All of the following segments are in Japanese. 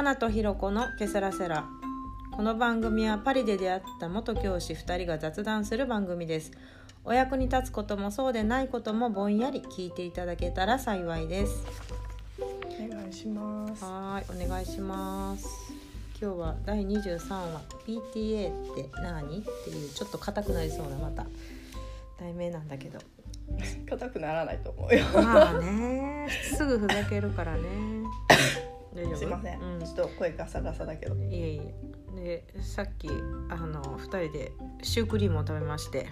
花とひろこのケセラセラ。この番組はパリで出会った元教師2人が雑談する番組です。お役に立つこともそうでないこともぼんやり聞いていただけたら幸いです。お願いします。はいお願いします。今日は第23話。PTA って何？っていうちょっと硬くなりそうなまた。題名なんだけど。硬くならないと思うよ。まあね。すぐふざけるからね すいません。うん。ちょっと声ガサガサだけど。いえいえ。でさっきあの2人でシュークリームを食べまして。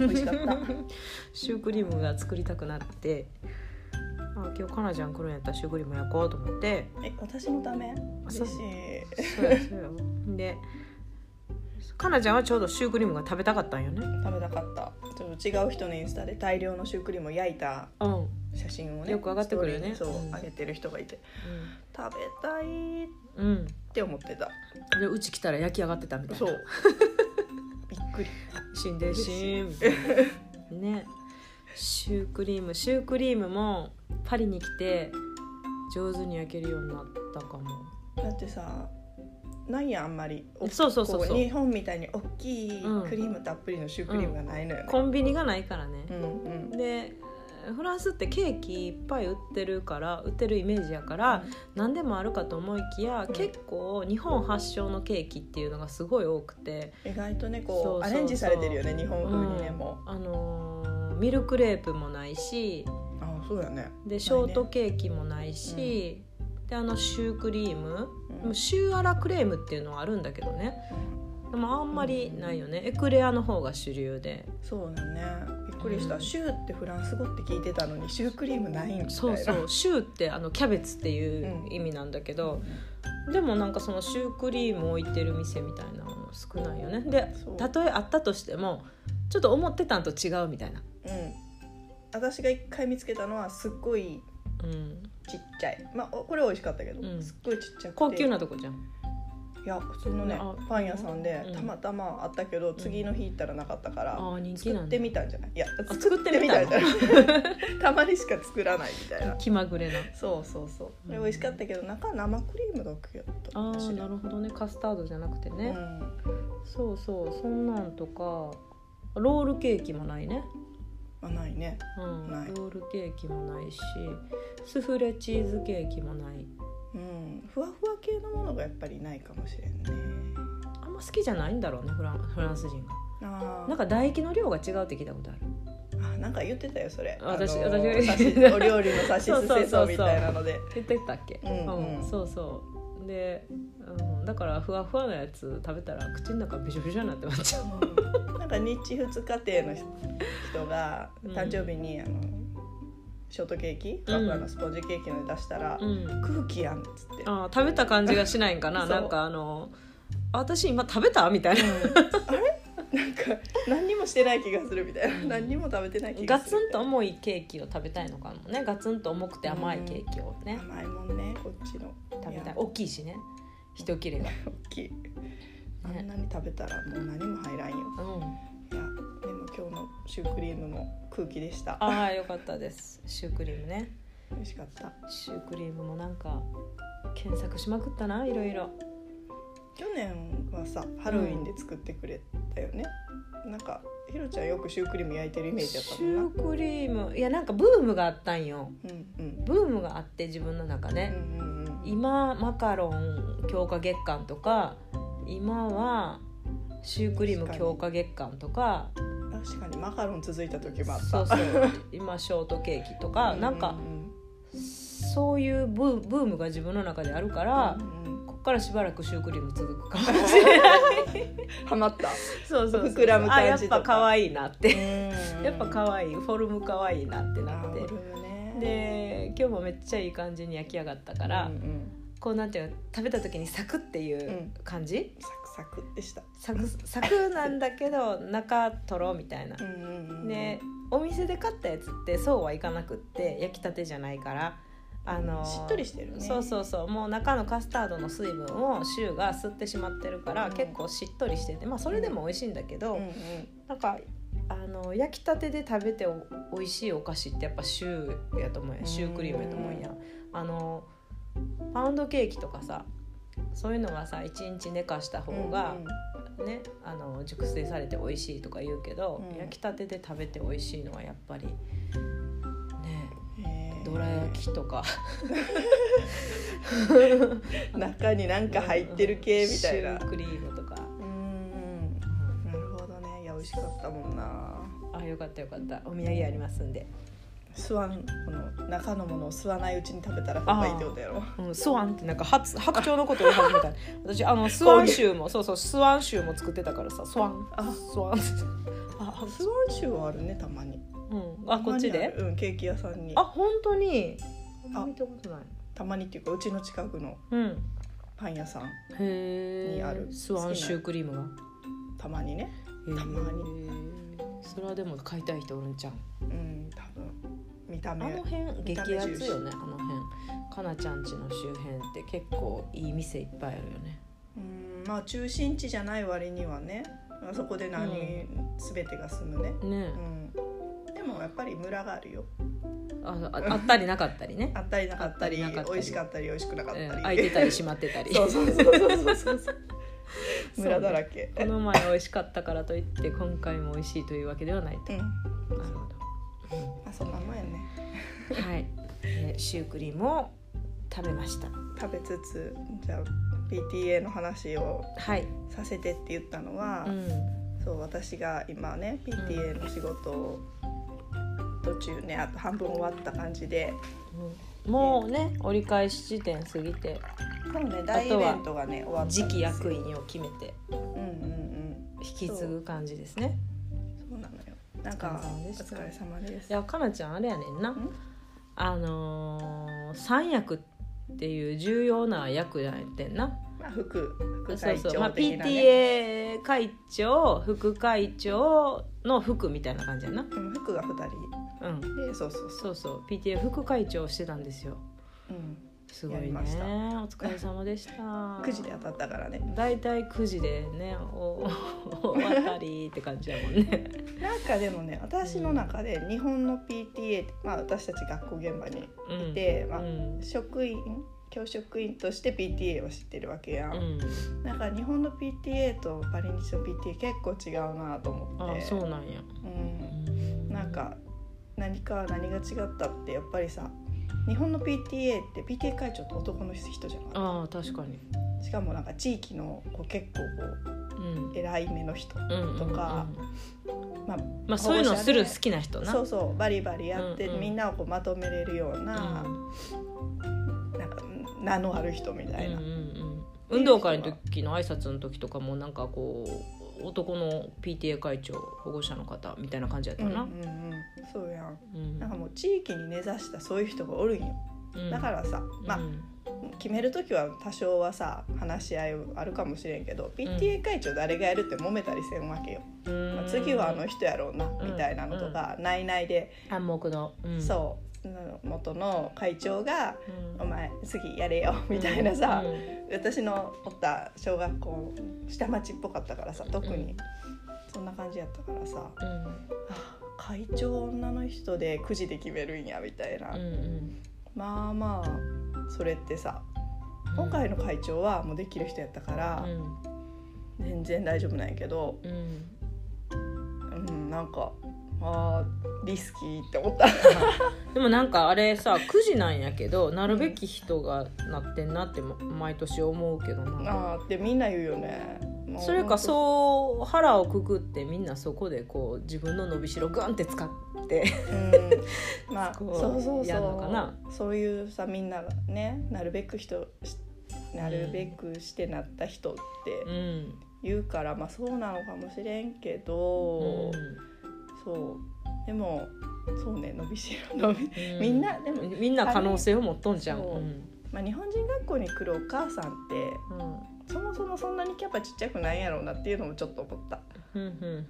うん。美味しかった。シュークリームが作りたくなって。あ今日かなちゃん来るんやったらシュークリーム焼こうと思って。え、私のため？嬉しい。そうやそうや。でかなちゃんはちょうどシュークリームが食べたかったんよね食べたかった。ちょっと違う人のインスタで大量のシュークリームを焼いたうん、写真をね。よく上がってくるよねそう上げてる人がいて、食べたいっうんうん、て思ってた。でうち来たら焼き上がってたみたいなそう。びっくり。死んでしーみたいなねシュークリームシュークリームもパリに来て上手に焼けるようになったかもだってさ。ないやんあんまり。おそうそうそう日本みたいに大きいうんクリームたっぷりのシュークリームがないのよ。ね、コンビニがないからね。う、んうん。でフランスってケーキいっぱい売ってるから売ってるイメージやから、何でもあるかと思いきや、うん。結構日本発祥のケーキっていうのがすごい多くて。意外とねこうアレンジされてるよね日本風にねう。ん。もあのーミルクレープもないし。うあそうやね。でショートケーキもないし、であのシュークリーム、うん。シューアラクレームっていうのはあるんだけどね。でもあんまりないよね、エクレアの方が主流で。そうだね。びっくりした、うん。シューってフランス語って聞いてたのにシュークリームないんそうそう。シューってあのキャベツっていう意味なんだけど、でもなんかそのシュークリーム置いてる店みたいなの少ないよね。でたとえあったとしてもちょっと思ってたんと違うみたいな、うん。私が一回見つけたのはすっごいうん、ちっちゃい。まあおこれ美味しかったけど、うん。すっごいちっちゃくて。高級なとこじゃん。いや普通のねあパン屋さんでうん。たまたまあったけど、次の日行ったらなかったから、ああ人気作ってなんだみたんじゃない？いやあ作ってみたんじゃない。たまにしか作らないみたいな。気まぐれな。そうそうそう。うん。で美味しかったけど中生クリームだけやった。ああなるほどね。カスタードじゃなくてね、うん。そうそう。そんなんとかロールケーキもないね、あないね。うん、ない。ロールケーキもないしスフレチーズケーキもない。うん。ふわふわ系のものがやっぱりないかもしれんね。あんま好きじゃないんだろうねフランフランス人が。なんか唾液の量が違うって聞いたことある。あなんか言ってたよそれ。私あのー私お料理のさしすせそみたいなので。言ってたっけ？うん。うん。そうそうで、うん、だからふわふわなやつ食べたら口の中びしょびしょになってまっちゃう。うん。なんか日仏家庭の人がうん。誕生日にあのショートケーキふわふわのスポンジケーキの出したら、うん。空気やんっつって、あー食べた感じがしないんかな。なんかあの私今食べた？みたいな。あれ？なんか何にもしてない気がするみたいな、うん何にも食べてない気ガがするツンと重いケーキを食べたいのかもねガツンと重くて甘いケーキをね、甘いもんねこっちの食べたい大きいしね一切れが、大きいあんなに食べたらもう何も入らんようん、いやでも今日のシュークリームも空気でしたああよかったですシュークリームね美味しかったシュークリームもなんか検索しまくったないろいろ去年はさハロウィンで作ってくれたよね、なんかひろちゃんよくシュークリーム焼いてるイメージだったシュークリームいやなんかブームがあったんよ。うんうん。ブームがあって自分の中うんね、うんうん。今マカロン強化月間とか今はシュークリーム強化月間とか。確かにマカロン続いた時もあった。そうそう。今ショートケーキとか。なんかうそういうブーブームが自分の中であるからうんうんからしばらくシュークリーム続くかもしれない。ハマった。そうそう膨らむ感じとか。あやっぱ可愛いなって。ややっぱ可愛い。フォルム可愛いなってなって。で今日もめっちゃいい感じに焼き上がったから、うんうん。こうなんていうの食べた時にサクっていう感じ、サクサクでした。サクサクなんだけど 中とろみたいな。う、んうんうん。でお店で買ったやつってそうはいかなくって焼きたてじゃないからあのしっとりしてるね。そうそうそう。もう中のカスタードの水分をシューが吸ってしまってるから、うん。結構しっとりしててまあそれでも美味しいんだけど、うんうん。なんかあの焼きたてで食べてお美味しいお菓子ってやっぱシューやと思うや。ん。シュークリームやと思うんや。あのパウンドケーキとかさそういうのはさ1日寝かした方が、ね、あの熟成されて美味しいとか言うけど、うん。焼きたてで食べて美味しいのはやっぱりどら焼きとか。中になんか入ってる系みたいな。シュークリームとか、うんなるほどね。いや美味しかったもんな。あよかったよかった。お土産ありますんで、吸わんこの中のものを吸わないうちに食べたら方がいいってことやろ。うん、スワンってなんか発白鳥のことを始めた。私あのスワンシューも そうそうスワンシューも作ってたからさスワン。あ。スワン。あスワンシューはあるねたまに。うん、あこっちで？うんケーキ屋さんに。あ本当に？あ。見たことない。たまにっていうかうちの近くのうん。パン屋さんにある。スワンシュークリームが？たまにね。たまそれはでも買いたい人おるんちゃううん多分。見た目。あの辺激アツよねあの辺。かなちゃん家の周辺って結構いい店いっぱいあるよね。うんまあ中心地じゃない割にはねあそこで何、全てが済むね、ね。うん、でもやっぱりムラがあるよ。あああったりなかったりね。あったりなかったり美味しかったり美味しくなかったり、えー開いてたり閉まってたり。そうそうそうそうそう。そうムラだらけ。この前美味しかったからといって今回も美味しいというわけではないと、うん。なるほど、あそんなもんやね。う んはい、でシュークリームを食べました。食べつつじゃあ PTA の話をはい、させてって言ったのは、うん。そう私が今ね PTA の仕事を途中ねあと半分終わった感じで。うん。もうね折り返し地点過ぎて。そうね大イベントがね終わった次期役員を決めて。うんうんうん。引き継ぐ感じですね。そう。なのよ。なんかお疲れ様でしたお疲れ様です。いやかなちゃんあれやねんな。あのー三役っていう重要な役やってんなまあ副副会そう。そう、まあ、PTA 会長副会長の副みたいな感じやな。うん副が二人。うん。でそうそうそそうそう。PTA 副会長をしてたんですよ。う、うん、すごいね。お疲れ様でした。9時で当たったからね。だいたい9時でねお 終わったりって感じやもんね。なんかでもね私の中で日本の PTA まあ私たち学校現場にいて、まあうん。職員教職員として PTA を知ってるわけやん、うん。なんか日本の PTA とパリ日の PTA 結構違うなと思って。あそうなんや。うん、なんか何か何が違ったってやっぱりさ日本の PTA って PTA 会長って男の人じゃなかっああ確かに。たしかもなんか地域のこう結構こうん。う偉い目の人うんとか、まあまあそういうのする好きな人な。そうそうバリバリやって、うんうん。みんなをこうまとめれるような,、なん。か名のある人みたいな、うんうんうん。運動会の時の挨拶の時とかもなんかこう男の PTA 会長保護者の方みたいな感じやったな、うんうんうん。そうやん。うん。なんかもう地域に根ざしたそういう人がおるんよ。うん。だからさ、まあうん決める時は多少はさ話し合いあるかもしれんけど PTA 会長誰がやるって揉めたりせんわけよ、うん。まあ、次はあの人やろうなみたいなのとか、内々で、暗黙の、うん。そう元の会長が「うん。お前次やれよ」みたいなさ、うん。私のおった小学校下町っぽかったからさ特に、うんそんな感じやったからさうん。あ会長女の人でくじで決めるんやみたいな、まあまあそれってさ今回の会長はもうできる人やったからうん。全然大丈夫なんやけど、うん。うん、なんかあーリスキーって思った。でもなんかあれさ9時なんやけどなるべき人がなってんなってま毎年思うけどな。あーってみんな言うよね。それかそう腹をくくってみんなそこでこう自分の伸びしろグンって使ってうん、まあ こそううそう。そうそういうさみんながねなるべく人しなるべくしてなった人ってうん。言うから、まあそうなのかもしれんけど、そう。でもそうね伸びしろ伸び、うん。みんなでも、みんな可能性を持っとんじゃん。そう。うん。まあ、日本人学校に来るお母さんってうん。そもそもそんなにキャパちっちゃくないんやろうなっていうのもちょっと思った。うん。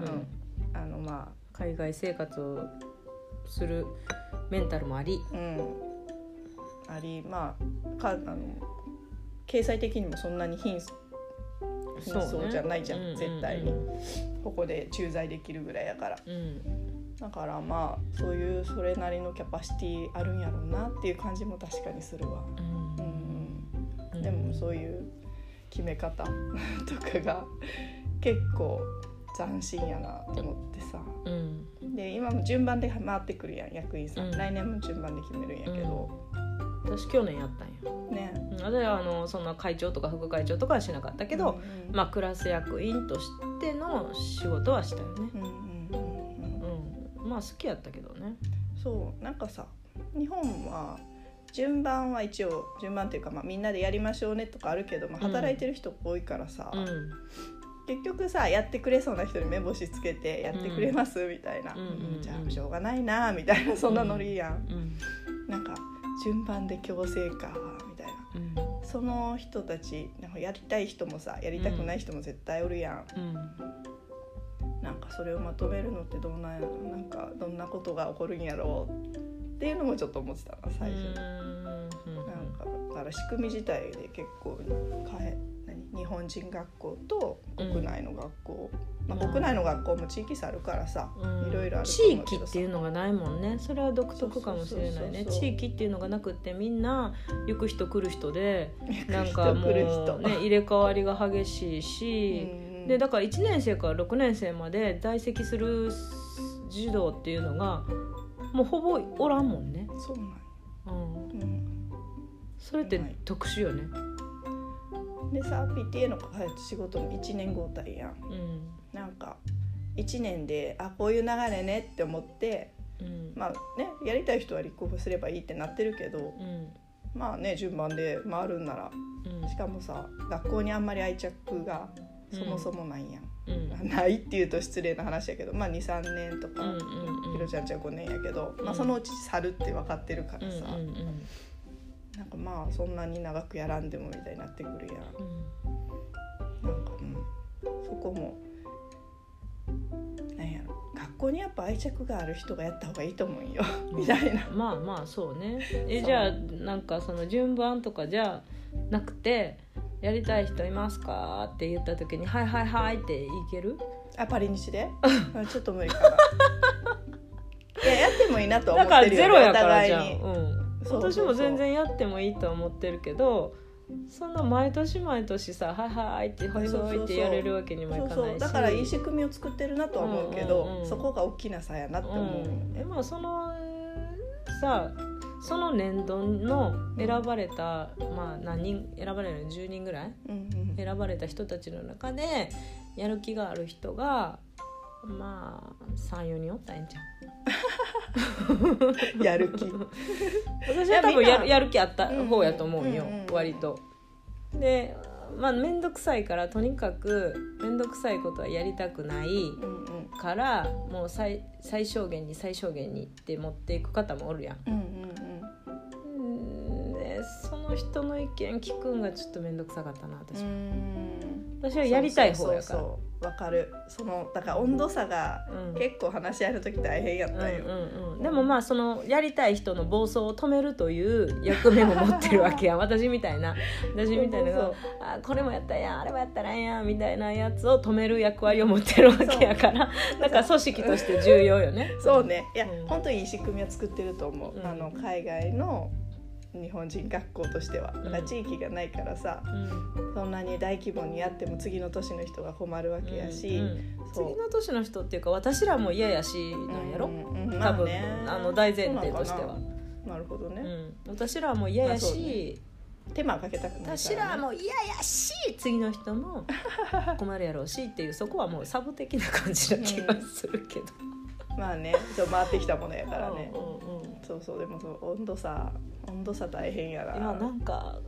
あのま海外生活をするメンタルもあり。あうん。ありまあかあの経済的にもそんなに貧貧相じゃないじゃん、そうね絶対に、うんここで駐在できるぐらいやから。うん。だからまあそういうそれなりのキャパシティあるんやろうなっていう感じも確かにするわ。うん。うん。でもそういう決め方とかが結構斬新やなと思ってさ。うん。で今も順番で回ってくるやん役員さん。来年も順番で決めるんやけど、私去年やったんよ、ね。うん、私はあのそんな会長とか副会長とかはしなかったけど、うんまあクラス役員としての仕事はしたよね。うんうんうんうん。うん。まあ好きやったけどね。そうなんかさ日本は順番は一応順番っていうか、まあ、みんなでやりましょうねとかあるけど、まあ、うん。働いてる人多いからさ、うん。結局さやってくれそうな人に目星つけてやってくれます、みたいな、うん。うん。うん。じゃあしょうがないなみたいなそんなノリやん、うん。なんか順番で強制かみたいな。うんその人たちなんかやりたい人もさやりたくない人も絶対おるやん、うんなんかそれをまとめるのってどんなんやろ。なんかどんなことが起こるんやろう。っていうのもちょっと思ってたな最初、なんかだから仕組み自体で結構変え何日本人学校と国内の学校、まあ、うん国内の学校も地域差あるからさ、うん。いろいろあると地域っていうのがないもんね。それは独特かもしれないね。地域っていうのがなくってみんな行く人来る人でなん人かもうね入れ替わりが激しいし、うんでだから1年生から6年生まで在籍する児童っていうのがもうほぼおらんもんね、そうなん、うん。それって特殊よねでさ PTA の仕事も1年交代やん。うん。なんか1年であこういう流れねって思ってうん。まあねやりたい人は立候補すればいいってなってるけどうん。まあね順番で回るんならうん。しかもさ学校にあんまり愛着がそもそもないやん、うん。ないっていうと失礼な話やけどまあ23年とか、うんうんうん。ひろちゃんちは5年やけど、まあ、うん。そのうち去るって分かってるからうんさ、うんなんかまあそんなに長くやらんでもみたいになってくるやん。なんかうん。そこもなんやろ。学校にやっぱ愛着がある人がやった方がいいと思うんよ。みたいな。まあまあそうね。えじゃあなんかその順番とかじゃなくて「やりたい人いますか?」って言った時に「はいはいはい」っていける？あパリ西であちょっと無理かな。いややってもいいなと思ってるよ。ゼロやからじゃん、うん、私も全然やってもいいとは思ってるけどそんな毎年毎年さ「はいはい」って「はいはい」ってやれるわけにもいかないし。だからいい仕組みを作ってるなとは思うけど、うんうんうん。そこが大きな差やなって思う。ようん、ねえ。まあそのさその年度の選ばれた、まあ何人選ばれるの？10人ぐらい？うんうん。選ばれた人たちの中でやる気がある人がまあ34人おったらええんちゃう？やる気。私は多分いややるやる気あった方やと思うんよ、うんうんうん割と。でまあ面倒くさいからとにかく面倒くさいことはやりたくないうんうん。からもう最最小限に最小限にって持っていく方もおるやん。うんうんその人の意見聞くんがちょっと面倒くさかったな私は、私はやりたい方やから。わかる。そのだから温度差がうん。結構話し合いの時大変やったよ、うんうんうん、でもまあそのやりたい人の暴走を止めるという役目も持ってるわけや。ん 私みたいな。私みたいなあこれもやったらや。んあれもやったらええやんみたいなやつを止める役割を持ってるわけやから。だから組織として重要よね。そうね。いや、うん。本当にいい仕組みは作ってると思う、うん。あの海外の日本人学校としてはだから地域がないからさ、うん。そんなに大規模にやっても次の年の人が困るわけやし、うんうん。次の年の人っていうか私らも嫌やしなんやろ、うんうん多分、まね。あの大前提としては。なな。なるほどね、うん、私らも嫌やし、手間かけたくないから、ね、私らも嫌やし次の人も 困るやろうしっていうそこはもうサブ的な感じな気がするけど、まあね。そう回ってきたものやからね、うんうんうん。そうそう。でもそう温度差温度差大変やないやなんか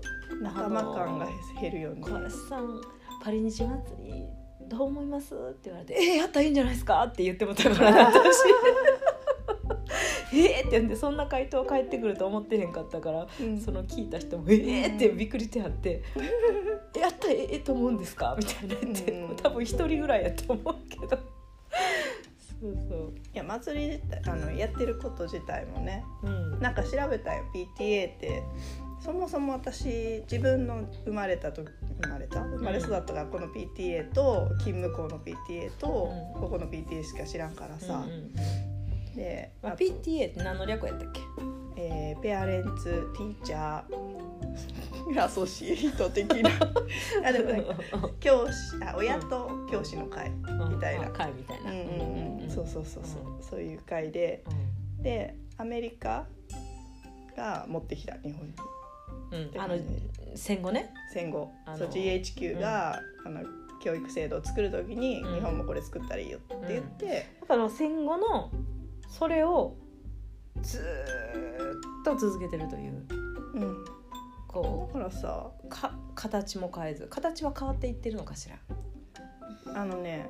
仲間感が減るよね、小林さんパリ日祭りどう思います?」って言われて「えー、やったらいいんじゃないですか?」って言ってもたからな私 えーって言ってそんな回答返ってくると思ってへんかったからうんその聞いた人も「えー!」ってびっくりしてはって「やったらええと思うんですか?」みたいな言って、うん多分一人ぐらいやと思うけどそうそう。いや祭り自体あのやってること自体もねうん。なんか調べたよ PTA って。そもそも私自分の生まれたと生まれた？生まれ育った学校の PTA と勤務校の PTA と、うん。ここの PTA しか知らんからさ、うんうんで、まあ、あ PTA って何の略やったっけ？えーペアレンツティーチャーアソシエイト的な。あでもなんか教師あ親と教師の会みたいな。あ会みたいな。うんうんうん。そうそうそうそう。そういう会で。でアメリカが持ってきた日本に。うん。うんあの戦後ね。戦後。そう GHQ が、あの教育制度を作る時に、うん。日本もこれ作ったらいいよって言って、だから戦後のそれをずーっと続けてるといううん。こだからさうか形も変えず形は変わっていってるのかしら？あのね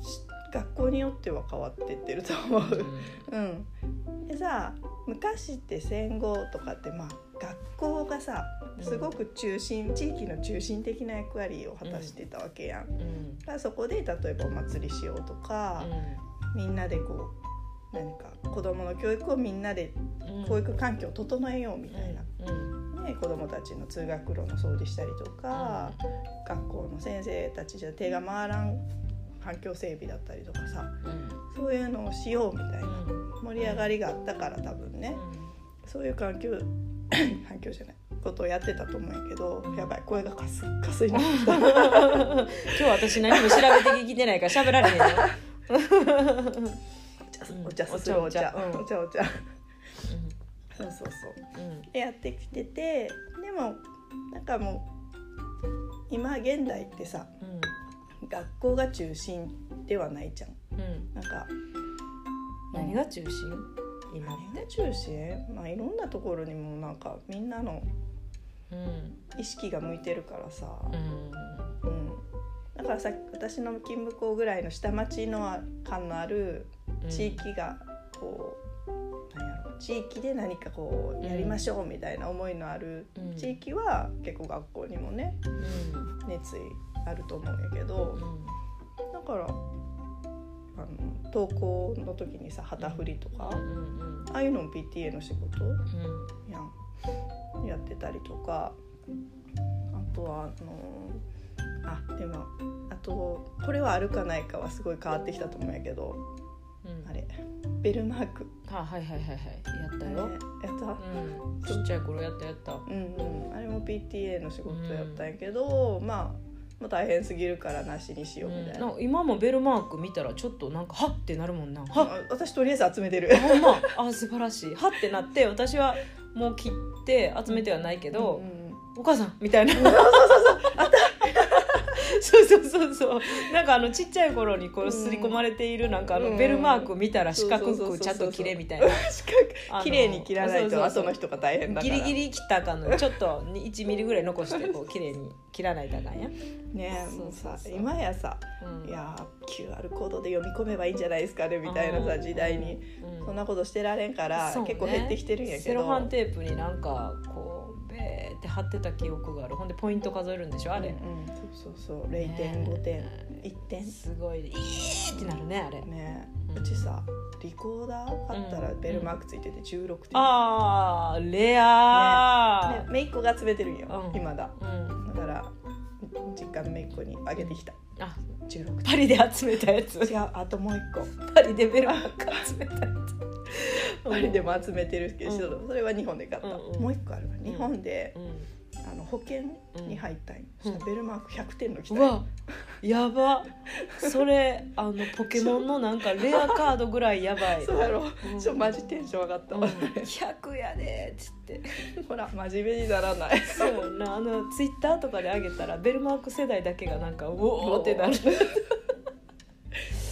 し学校によっては変わってってると思う。うん、でさ昔って戦後とかってまあ学校がさすごく中心、地域の中心的な役割を果たしてたわけやん。うん。だからそこで例えばお祭りしようとか、みんなでこう何か子どもの教育をみんなでうん。教育環境を整えようみたいな、うん。ね、子どもたちの通学路の掃除したりとか、学校の先生たちじゃ手が回らん環境整備だったりとかさうん。そういうのをしようみたいなうん。盛り上がりがあったから多分ねそういう環境 環境じゃないことをやってたと思うんやけどやばい声がカスッカスにな。今日私何も調べて聞いてないから喋られへんよ。茶するお茶お茶。お茶。お茶そうそうそう。うん。でやってきててでもなんかもう今現代ってさ学校が中心ではないじゃん。なんか何が中心？今。何が。中心？まあいろんなところにもなんかみんなのうん。意識が向いてるからさ、うん。うん、だからさ私の勤務校ぐらいの下町の感のある地域がこう、なんやろ地域で何かこうやりましょうみたいな思いのあるうん。地域は結構学校にもねうん。熱意あると思うんやけどうん。だからあの登校の時にさ旗振りとか、ああいうのも PTA の仕事うん。やん。やってたりとかあとはあのあでもあとこれはあるかないかはすごい変わってきたと思うんやけどうん。あれベルマーク。あはいはいはいはい。やったよ。やった。うん。ちっちゃい頃やったやった。うんうん。あれも PTA の仕事やったんやけど、まあもう大変すぎるからなしにしようみたいな、なんか今もベルマーク見たらちょっとなんかはっってなるもんな。はっあ私とりあえず集めてる。ほんま。あ素晴らしい。はってなって私はもう切って集めてはないけど、うんうんお母さんみたいな。そうそうそう。そうなんかあのちっちゃい頃にこう刷り込まれているなんかあうん。のベルマーク見たら四角そうそうそうそうくちゃんと切れみたいな。しかあの綺麗に切らないとそうそうそう後の人が大変だから。ギリギリ切ったかんのよちょっと1ミリぐらい残してこう綺麗に切らないとあかんや、ねそうもうさそうそう今やさうん、いやー QR コードで読み込めばいいんじゃないですかねみたいなさ時代に。うん。そんなことしてられんから、そうね。結構減ってきてるんやけセロどハンテープになんかって貼ってた記憶がある。ほんでポイント数えるんでしょ？あれ、うんうん。そうそうそう。0.5点1点。すごい。いいってなるねあれ。ねうん。うちさリコーダー買ったらベルマークついてて16点、あーレアね、めいっ子が集めてるんよ、うん。今だ。ー、うん、だから実家のめいっ子にあげてきた。あ16パリで集めたやつ。点違うあともう一個。パリでベルマーク集めたやつ パリでも集めてるけど、うそれは日本で買った、もう一個あるわ。日本で、うん。あの保険に入ったんよ、うん。そしたらベルマーク100点の来たうん。ん、うわやば。それあのポケモンのなんかレアカードぐらいやばい。そうやろ、うん。ちょマジテンション上がった。うん。わ、100やでっつって。ほら真面目にならない。そうな。あのツイッターとかで上げたらベルマーク世代だけがなんかうおーってなる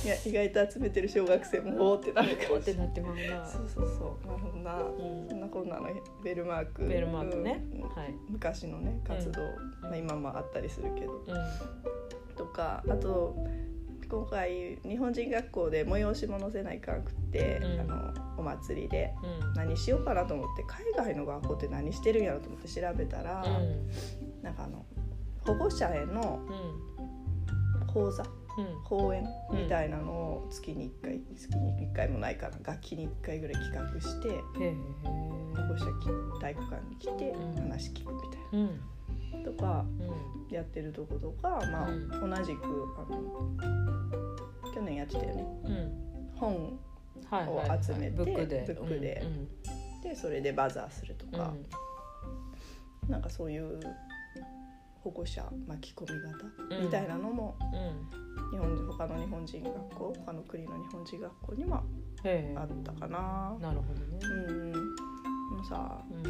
いや意外と集めてる小学生もおーってなるか。もしれないなってまうな。そうそうそう。なるほどな、うん。そんなこんなのベルマークベルマークねうんはい。昔のね活動、まあ、今もあったりするけど。うん。とかあと今回日本人学校で催し物せないかんくって、うん。あのお祭りでうん。何しようかなと思って海外の学校って何してるんやろと思って調べたら、うん。なんかあの保護者へのうん。講座うん。講演みたいなのを月に1回月に1回もないかな楽器に1回ぐらい企画して保護者き体育館に来てうん。話聞くみたいうん。なとかうん。やってるとことか、まあうん。同じくあの去年やってたよね。うん。本を集めてブックで。で。でそれでバザーするとうん。かなんかそういう保護者巻き込み型みたいなのもうん。日本人他の日本人学校他の国の日本人学校にはあったかな。なるほどね。うん。うん、でもさうん。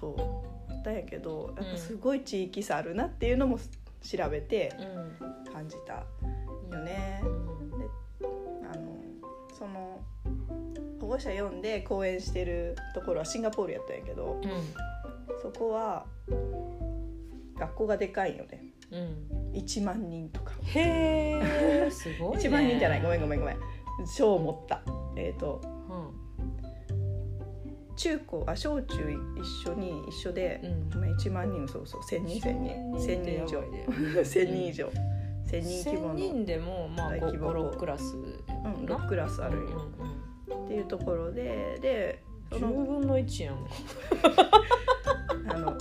そう。あったんやけどやっうん。ぱすごい地域差あるなっていうのも調べてうん。感じたよね。あのその保護者読んで講演してるところはシンガポールやったんやけどうん。そこは学校がでかいよね。うん1万人とか。へえすごいね。1万人じゃない？ごめんごめんごめん。小持った。えっ、とうん中高あ小中一緒に一緒で、うん。まあ1万人そうそう。1000人1000人1000人以上。1000 人以上。1000人規模1000の、人でもまあ大規模56クラス。うん、6クラスあるんよ、っていうところででそ10の分の1やん あの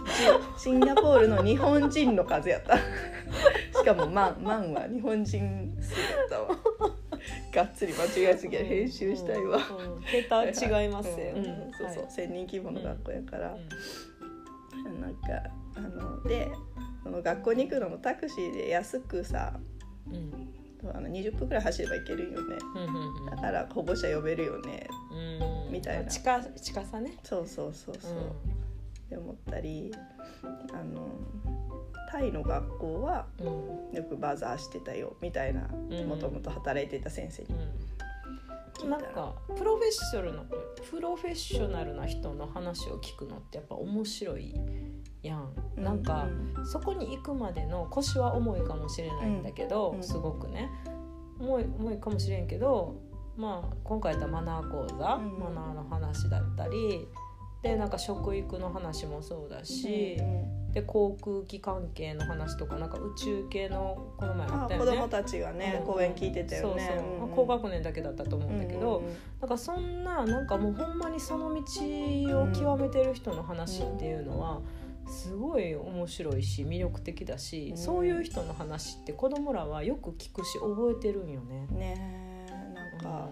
シシンガポールの日本人の数やった。しかも万万は日本人数やったわ。がっつり間違えすぎや編集したいわ、うんうん桁違いますようんそうそう、はい。1,000人規模の学校やから、うんなんかあのでその学校に行くのもタクシーで安くさうん。あの20分くらい走れば行けるんよね。うんうんだから保護者呼べるよね。うん。うんみたいな。近近さね。そうそうそうそう、うって思ったりあのタイの学校はよくバザーしてたよみたいなうん。もともと働いていた先生に。なんかプロフェッショナルなプロフェッショナルな人の話を聞くのってやっぱ面白いやん、なんか、そこに行くまでの腰は重いかもしれないんだけど、すごくね。重い重いかもしれんけどまあ今回やったらマナー講座、うん。マナーの話だったりでなんか食育の話もそうだし、で航空機関係の話とかなんか宇宙系のこの前ああったよね。子供たちがね、うん講演聞いてたよね。高学年だけだったと思うんだけど、なんかそんななんかもうほんまにその道を極めてる人の話っていうのはすごい面白いし魅力的だし、うん。そういう人の話って子供らはよく聞くし覚えてるんよね。ねえなんか、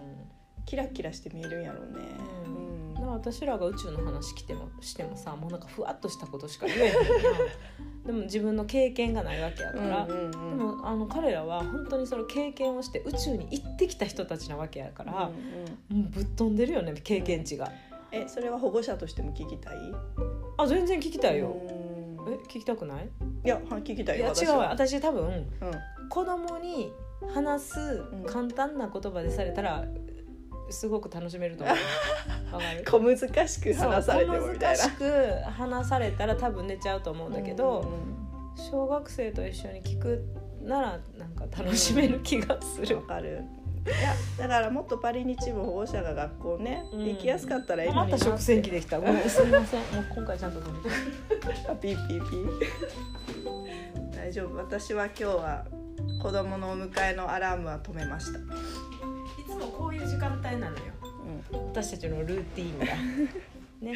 キラキラして見えるんやろうね、ううん。んだから私らが宇宙の話来てもしてもさもうなんかふわっとしたことしか言えへんやん でも自分の経験がないわけやから、うんうんうん。でもあの彼らは本当にその経験をして宇宙に行ってきた人たちなわけやからうん、うん。もうぶっ飛んでるよね経験値が。えそれは保護者としても聞きたい？あ全然聞きたいよ。うん。え聞きたくない？いやは聞きたいいや違うわ。私多分うん。子供に話すん。簡単な言葉でされたらすごく楽しめると思う。わかる小難しく話されてもみたいな小難しく話されたら多分寝ちゃうと思うんだけど、小学生と一緒に聞くならなんか楽しめる気がするうんわ。かるいやだからもっとパリ日も保護者が学校ね、うん行きやすかったらいいのまた食洗機できた。ごめんすみません。もう今回ちゃんと止めて。あピーピーピー大丈夫私は今日は子供のお迎えのアラームは止めました、いつもこういう時間帯なのよ。う私たちのルーティーンが。ね。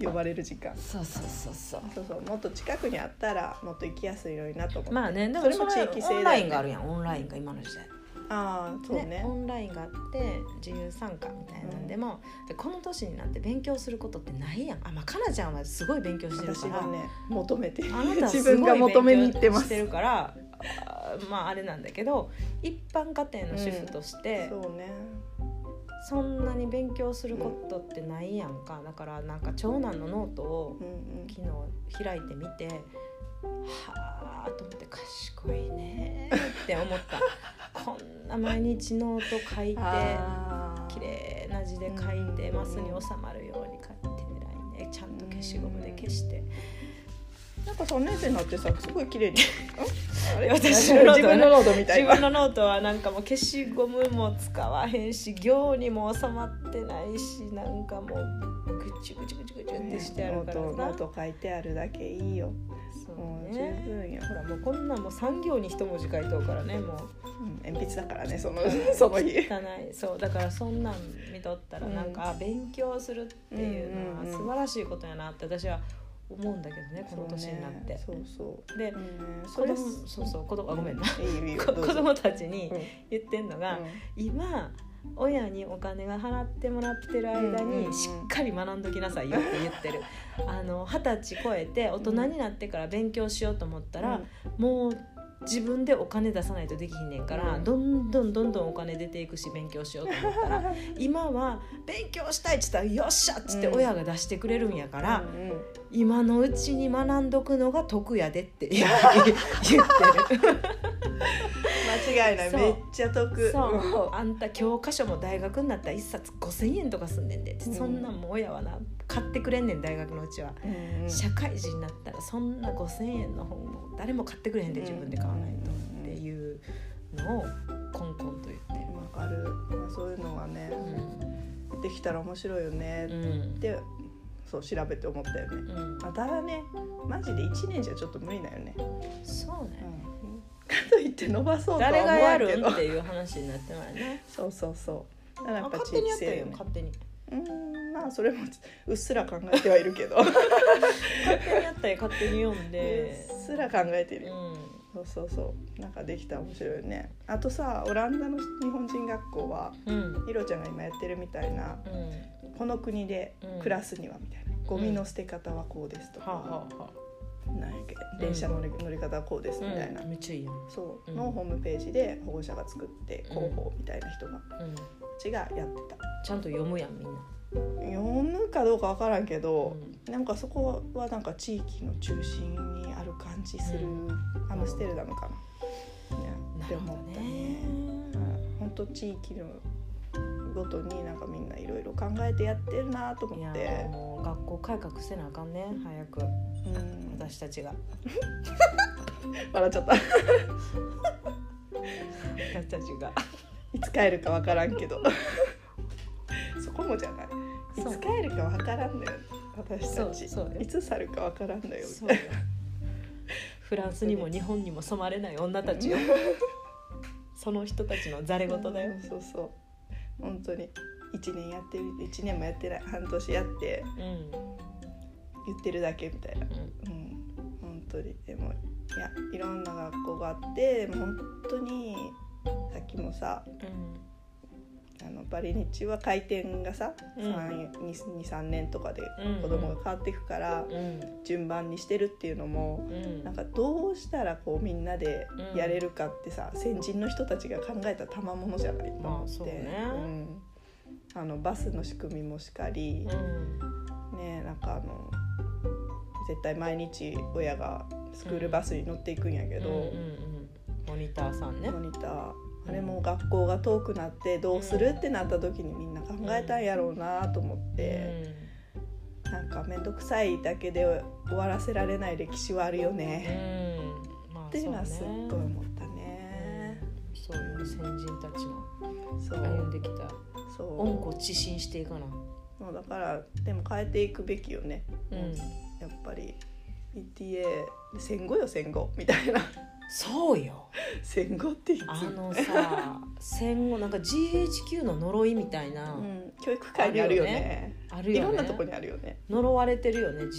ん、呼ばれる時間。そうそうそうそう。そうそう。もっと近くにあったらもっと行きやすいのになと思って。まあね、でもそれも地域性ね。オンラインがあるやん、オンラインが今の時代。ああそうね。オンラインがあって自由参加みたいなんでも、でこの年になって勉強することってないやん。あまあかなちゃんはすごい勉強してるから、私はね求めて。あなたすごい分が求めに行って勉強ますしてるから まああれなんだけど一般家庭の主婦として、そうね。そんなに勉強することってないやんか。だからなんか長男のノートをうんうん。昨日開いてみてはあと思って賢いねって思った。こんな毎日ノート書いて綺麗な字で書いてうんマスに収まるように書いて偉いね。ちゃんと消しゴムで消してなんか3年生になってさすごい綺麗に。私のノートはね。自分のノートみたい。な自分のノートはなんかもう消しゴムも使わへんし行にも収まってないしなんかもうぐちゅぐちゅぐちゅぐちゅってしてあるからさ、ノート書いてあるだけいいよ、そうもう十ね分よ。ほらもうこんなんもう3行に一文字書いとうからねもう。うん鉛筆だからねそのその日汚い。そう。だからそんなん見とったらうんなんか、あ勉強するっていうのはうんうんうん。素晴らしいことやなって私は思うんだけどねこの年になって。そうね。そうそう。で、それ子供そうそう子供あごめんな、うぞ。子供たちにうん。言ってんのが、うん。今親にお金が払ってもらってる間うんうん。うんにしっかり学んどきなさいよって言ってる。あの二十歳超えて大人になってから勉強しようと思ったら、もう自分でお金出さないとできひんねんから、うんどんどんどんどんお金出ていくし勉強しようと思ったら今は勉強したいっつったら「よっしゃ!」っつってうん親が出してくれるんやから、うんうん今のうちに学んどくのが得やでって 言ってる。間違いない。めっちゃ得。そう。あんた教科書も大学になったら1冊5,000円とかすんねんで、うん。そんなんもう親はな買ってくれんねん大学のうちは、うんうん。社会人になったらそんな5,000円の本も誰も買ってくれへんで自分で買わないとっていうのをコンコンと言って。る。わかる、まあ、そういうのがね、できたら面白いよね。うん。うんってそう調べて思ったよね、うん。まあ、ただねマジで1年じゃちょっと無理だよね、そうねかといって伸ばそうとは誰思がやるわんけど。んっていう話になってないね。そうそうそう。だからやあっぱ勝手にやったよ勝手に。うーんまあそれもうっすら考えてはいるけど。うっ勝手にやったり勝手に読んで。すら考えてるよ、うん。そうそうそう。なんかできたら面白いよね。あとさオランダの日本人学校はうん。ひろちゃんが今やってるみたいなうん。この国でうん暮らすにはみたいな、ゴミの捨て方はこうですとか、はあはあはなんやっけ電車の乗り乗り方はこうですみたいな、うん。めっちゃいいやん。そう。うん。のホームページで保護者が作って広報みたいな人が、うん。うちがやってた。ちゃんと読むやんみんな。読むかどうかわからんけどう、ん。なんかそこはなんか地域の中心にある感じする、うアムステルダムかな、ね、って思ったね。ね。本当地域のごとになんかみんないろいろ考えてやってるなと思って、もう学校改革せなあかんね早く。うん、私たちが。笑っちゃった。私たちが。いつ帰るかわからんけど。そこもじゃない。いつ帰るかわからんだよ私たち。いつ去るかわからんだよ。フランスにも日本にも染まれない女たちよ。その人たちのざれ言だよ。うんそうそう本当に。1年やってる1年もやってない。半年やって。うん言ってるだけみたいな。うん。うん。本当に。でもいやいろんな学校があってでも本当にさっきもさあのバリニッチは回転がさ、うん。23年とかでうん子供が変わっていくから、うん。順番にしてるっていうのもうん。なんかどうしたらこうみんなでやれるかってさ、先人の人たちが考えた賜物じゃないと思って、ね。うん、あのバスの仕組みもしかり、うん。ねなんかあの絶対毎日親がスクールバスに乗っていくんやけど、うんうんうん。モニターさんね。モニターあれも学校が遠くなってどうするってなった時にみんな考えたんやろうなと思って、なんか面倒くさいだけで終わらせられない歴史はあるようん。ね、うん。まあっていうのはすっごい思ったね。そういう先人たちのそう。歩んできた。そう。温故知新していかな。もうだからでも変えていくべきよね、うん。やっぱり PTA 戦後よ戦後。みたいなそうよ。戦後っていつ？あのさ戦後なんか GHQ の呪いみたいな、うん、教育界にあるよね。あるよね。いろんなとこにあるよね、呪われてるよね GHQ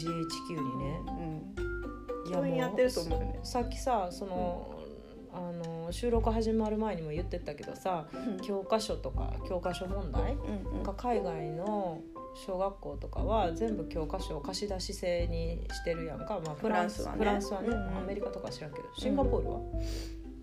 にね。うん、いや教員やってると思うよね。さっきさその、あの収録始まる前にも言ってたけどさうん。教科書とか教科書問題うんうん。が海外の小学校とかは全部教科書を貸し出し制にしてるやんか、まあ、フランスはね。フランスはね、アメリカとか知らんけど。シンガポールは、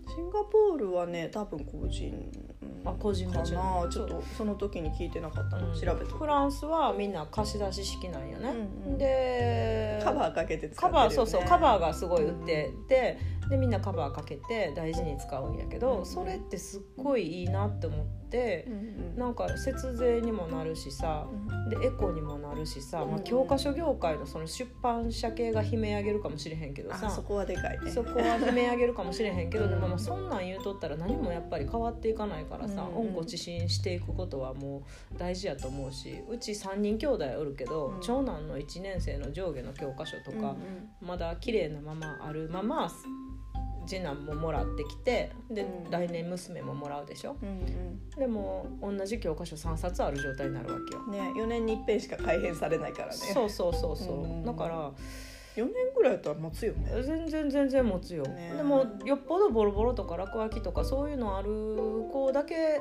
シンガポールはね多分個人うんあ個人かもちろな。んちょっとその時に聞いてなかったの、うん。調べて。フランスはみんな貸し出し式なんよね、うんうん。でカバーかけて使カってるよ、ね、バーそうそう。カバーがすごい売ってて。でみんなカバーかけて大事に使うんやけど、うんそれってすっごいいいなって思ってう、んうんなんか節税にもなるしさうん。でエコにもなるしさ、まあ、うん。教科書業界のその出版社系が悲鳴上げるかもしれへんけどさあそこはでかいね。そこは悲鳴上げるかもしれへんけど、うん。でもまあそんなん言うとったら何もやっぱり変わっていかないからさ、うん温故知新していくことはもう大事やと思うしうち3人兄弟おるけど、うん。長男の1年生の上下の教科書とか、うんまだ綺麗なままあるまま次男ももらってきてで、うん。来年娘ももらうでしょ？うんうん。でも同じ教科書3冊ある状態になるわけよ。うんね4年に一遍しか改編されないからね。そうそうそうそう、うん。だから4年ぐらいだったら持つよね。全然全然持つよ、ね。でもよっぽどボロボロとか落書きとかそういうのある子だけ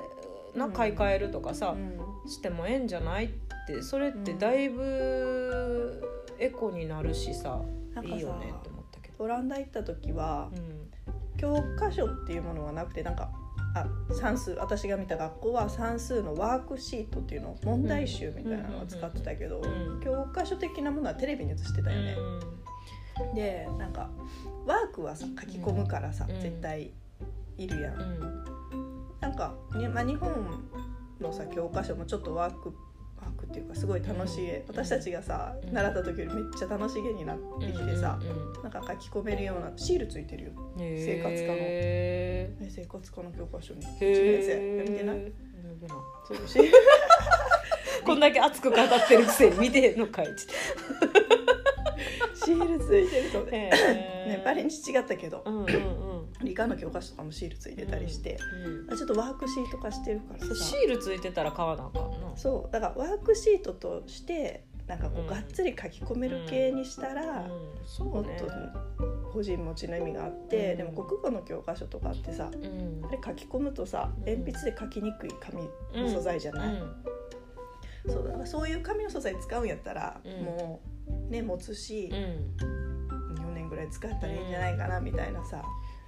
な買い替えるとかさ、うん。してもええんじゃないって。それってだいぶエコになるしさ、なんいいよねって思ったけど。オランダ行った時はうん。教科書っていうものはなくてなんかあ算数私が見た学校は算数のワークシートっていうの問題集みたいなのを使ってたけど、うん教科書的なものはテレビに映してたよね。でなんかワークはさ書き込むからさ、うん。絶対いるやん。うん。なんか、ねまあ、日本のさ教科書もちょっとワークワークっていうかすごい楽しげ、うん。私たちがさうん。習った時よりめっちゃ楽しげになってきてさ、なんか書き込めるようなシールついてるよ。生活科の。へね生活科の教科書に。1ー。年生見てない？こんだけ熱く語ってるくせに見てへんのかいってシールついてるとね。ねバレンチ違ったけど。うんうんうん。理科の教科書とかもシールついてたりして、うん。あちょっとワークシート化してるからさ。シールついてたら買わなあかんな。そうだからワークシートとしてなんかこうん。うがっつり書き込める系にしたら、うん。そうね。もっと個人持ちの意味があって、うん。でも国語の教科書とかってさうん。あれ書き込むとさうん。鉛筆で書きにくい紙の素材じゃない、そうだからそういう紙の素材使うんやったら、うん。もうね持つしうん、うん4年ぐらい使ったらいいんじゃないかなみたいなさ、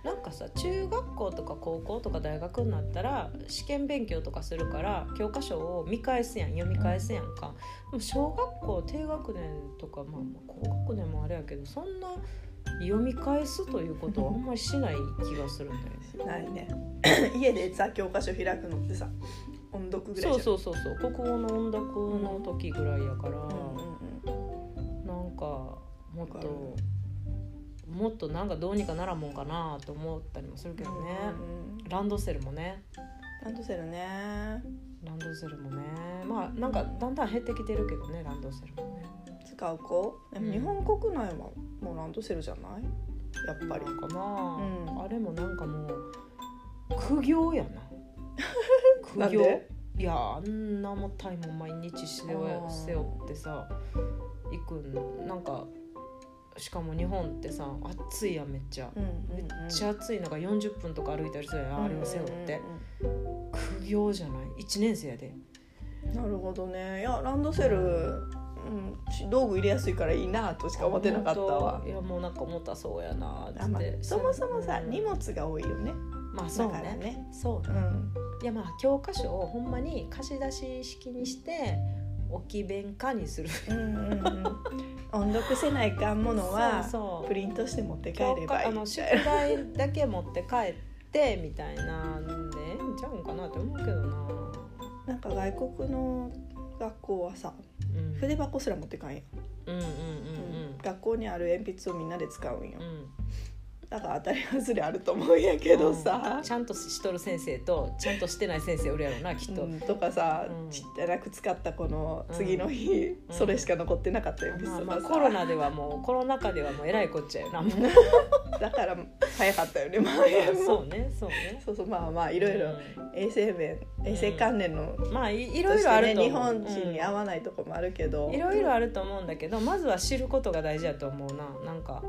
なんかさ中学校とか高校とか大学になったら試験勉強とかするから教科書を見返すやん読み返すやんか。でも小学校低学年とか、まあ、まあ高学年もあれやけどそんな読み返すということはあんまりしない気がするんだよね。ないね。家でさ教科書開くのってさ音読ぐらいそうそうそうそう。国語の音読の時ぐらいやから、うんうんうんかもっともっとなんかどうにかならんもんかなと思ったりもするけどね、ランドセルもね。ランドセルね。ランドセルもね。まあなんかだんだん減ってきてるけどねランドセルもね。使う子。でもうん。日本国内はもうランドセルじゃない？やっぱり。かな、うん。あれもなんかもう苦行やな。苦行。いやあんな重たいもん毎日背負ってさ行くんなんかしかも日本ってさ暑いやんめっちゃ、めっちゃ暑い中40分とか歩いたりするやん、あれを背負って、うん苦行じゃない？1年生やで。うんなるほどね。いやランドセル、うん、し道具入れやすいからいいなとしか思ってなかったわ。いやもうなんか重たそうやなっつあまあそもそもさうん。荷物が多いよね。まあそうだからねね。そうね。うん。いやまあ教科書をほんまに貸し出し式にして置き弁化にする。うんうんうん。音読せないかんものはプリントして持って帰教ればいい科あの宿題だけ持って帰ってみたいなんで。ええんちゃうんかなって思うけどな、なんか外国の学校はさうん、筆箱すら持ってかんやん、うんうんうん学校にある鉛筆をみんなで使うんようん。うんだから当たり外れあると思うんやけどさ、ちゃんとしとる先生とちゃんとしてない先生おるやろなきっと、うん。とかさ、うん。ちっちゃなく使ったこの次の日、うん。それしか残ってなかった鉛まあコロナではもうコロナ禍ではもうえらいこっちゃよなだから早かったよね前も。そうねそうね。そうそうまあまあいろいろ衛生面衛生関連の、うんまあいろいろあると日思う。本人に合わないとこもあるけど、うん。いろいろあると思うんだけどまずは知ることが大事だと思うな。なんか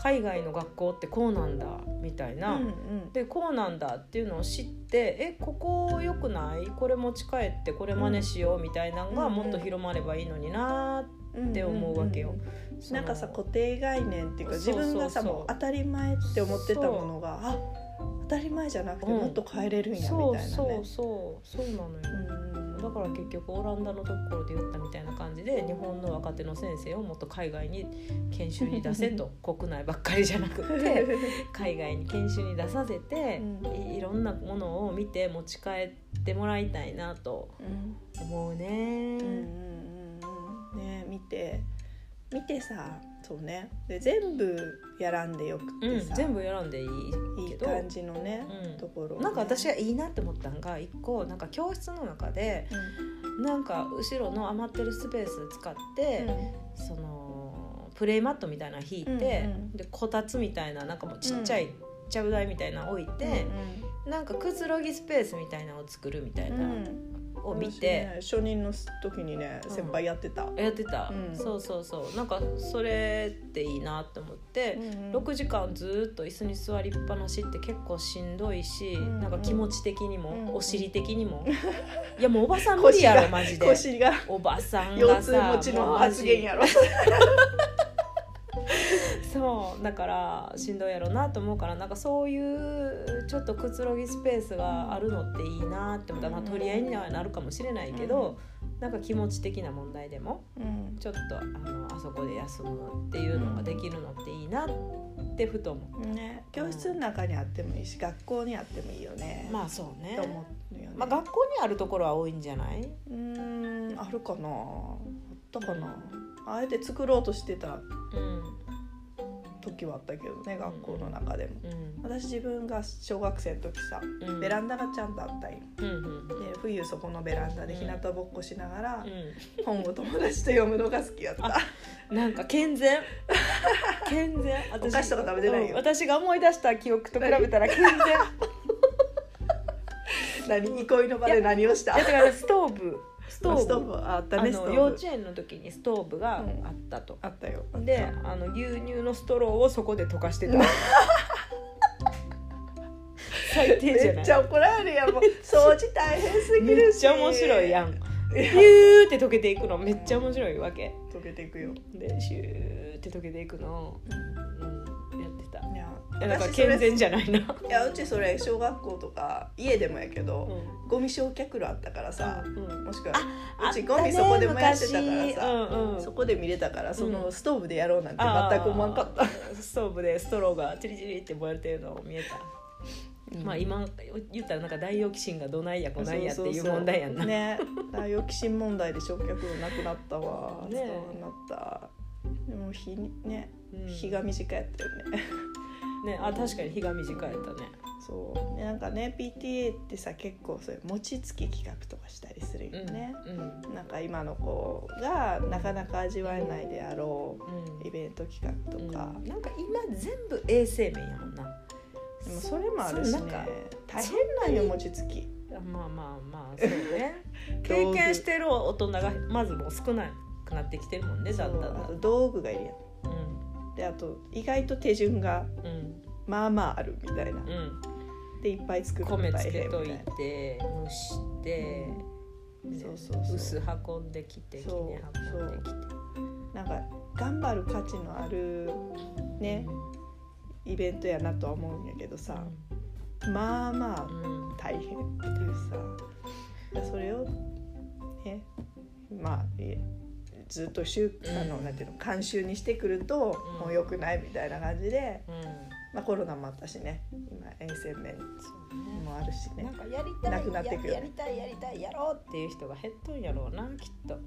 海外の学校ってこうなんだみたいな、うんうん。でこうなんだっていうのを知ってえここ良くない？これ持ち帰ってこれ真似しようみたいなのがうん。もっと広まればいいのになって思うわけよ。なんかさ固定概念っていうか自分がさもう当たり前って思ってたものがあ当たり前じゃなくてうんもっと変えれるんやみたいなね。そうそうそうそうなのよ。うんだから結局オランダのところで言ったみたいな感じで日本の若手の先生をもっと海外に研修に出せと 国内ばっかりじゃなくて 海外に研修に出させて、うんいいろんなものを見て持ち帰ってもらいたいなとうん思うね。うんうんうんうんね見て見てさそうね。で全部やらんでよくうんてさ、全部選んでいいいいけど感じのね、うん。ところなんか私はいいなって思ったのが一個なんか教室の中でなんか後ろの余ってるスペース使って、そのプレイマットみたいなの引いて、でこたつみたいななんかもうちっちゃいちゃぶ台みたいなの置いて、なんかくつろぎスペースみたいなのを作るみたいな、うんを見て、ね、初任の時にねうん。先輩やってた、やってた、うん。そうそうそう。なんかそれっていいなって思って、うん6時間ずっと椅子に座りっぱなしって結構しんどいし、んなんか気持ち的にも、うんお尻的にも。いやもうおばさん無理やろマジで。腰がおばさん腰がさ痛持ちの発言やろそうだからしんどいやろうなと思うからなんかそういうちょっとくつろぎスペースがあるのっていいなって思ったら、まあ、取り合いにはなるかもしれないけど、なんか気持ち的な問題でもうん。ちょっとあのあそこで休むっていうのができるのっていいなってふと思う。ね。教室の中にあってもいいし学校にあってもいいよね、まあそうね。と思うよね、まあ、学校にあるところは多いんじゃない？うーんあるかな。あったかな。あえて作ろうとしてた。うん時はあったけどね学校の中でも、うん。私自分が小学生の時さうん。ベランダがちゃんとあったんよ。うんうんで冬そこのベランダでうん日向ぼっこしながらう本を友達と読むのが好きやった。ん、なんか健全？健全？私 お菓子とか食べてないよ。うん。私が思い出した記憶と比べたら健全。何？憩いの場で何をした？だからストーブストーブ。あったね幼稚園の時にストーブがあったと、あったよ。であの牛乳のストローをそこで溶かしてた。最低じゃない？めっちゃ怒られるやん。もう掃除大変すぎるし。めっちゃ面白いやんピいや。ューって溶けていくの。めっちゃ面白いわけ。溶けていくよ、でシューって溶けていくのを、うん、やってた。いやいやだか健全じゃないな、いやうちそれ小学校とか家でもやけど、うゴミ焼却炉あったからさ、んうん。もしくはあうちゴミそこで燃やしてたから昔。さ、うんうん。そこで見れたからそのうんストーブでやろうなんて全く思わんかった、ストーブでストローがチリチリって燃えてるのを見えた、うん。まあ今言ったらなんか大オキシンがどないやこないやっていう問題やんな。ね。大オキシン問題で焼却炉なくなったわ。ね。そうなった。でも日にねうん。日が短かったよね、ね。あ確かに日が短いったね。そう。でなんかね PTA ってさ結構そういう餅つき企画とかしたりするよね、うんなんか今の子がなかなか味わえないであろうん。うイベント企画とか、うん。なんか今全部衛生面やもんなでもそれもあるしね。大変なんよ餅つき。まあまあまあそうね。経験してる大人がまずもう少なくなってきてるもんねだんだんだそうあと道具がいるやん。うん。であと意外と手順がうん。まあまああるみたいな。うん。でいっぱい作るの米大つけといて蒸して、そうそうそう。薄運んできてきね運んできて。なんか頑張る価値のあるねイベントやなとは思うんやけどさ、まあまあ大変っていうさだそれをねまあえずっと週あの、うんなんていうの慣習にしてくると、うんもう良くないみたいな感じで、うん。まあ、コロナもあったしね今衛生面もあるしね。なんかやりたいなくなってくよねややりたいやりたいやろうっていう人が減っとんやろうなきっと。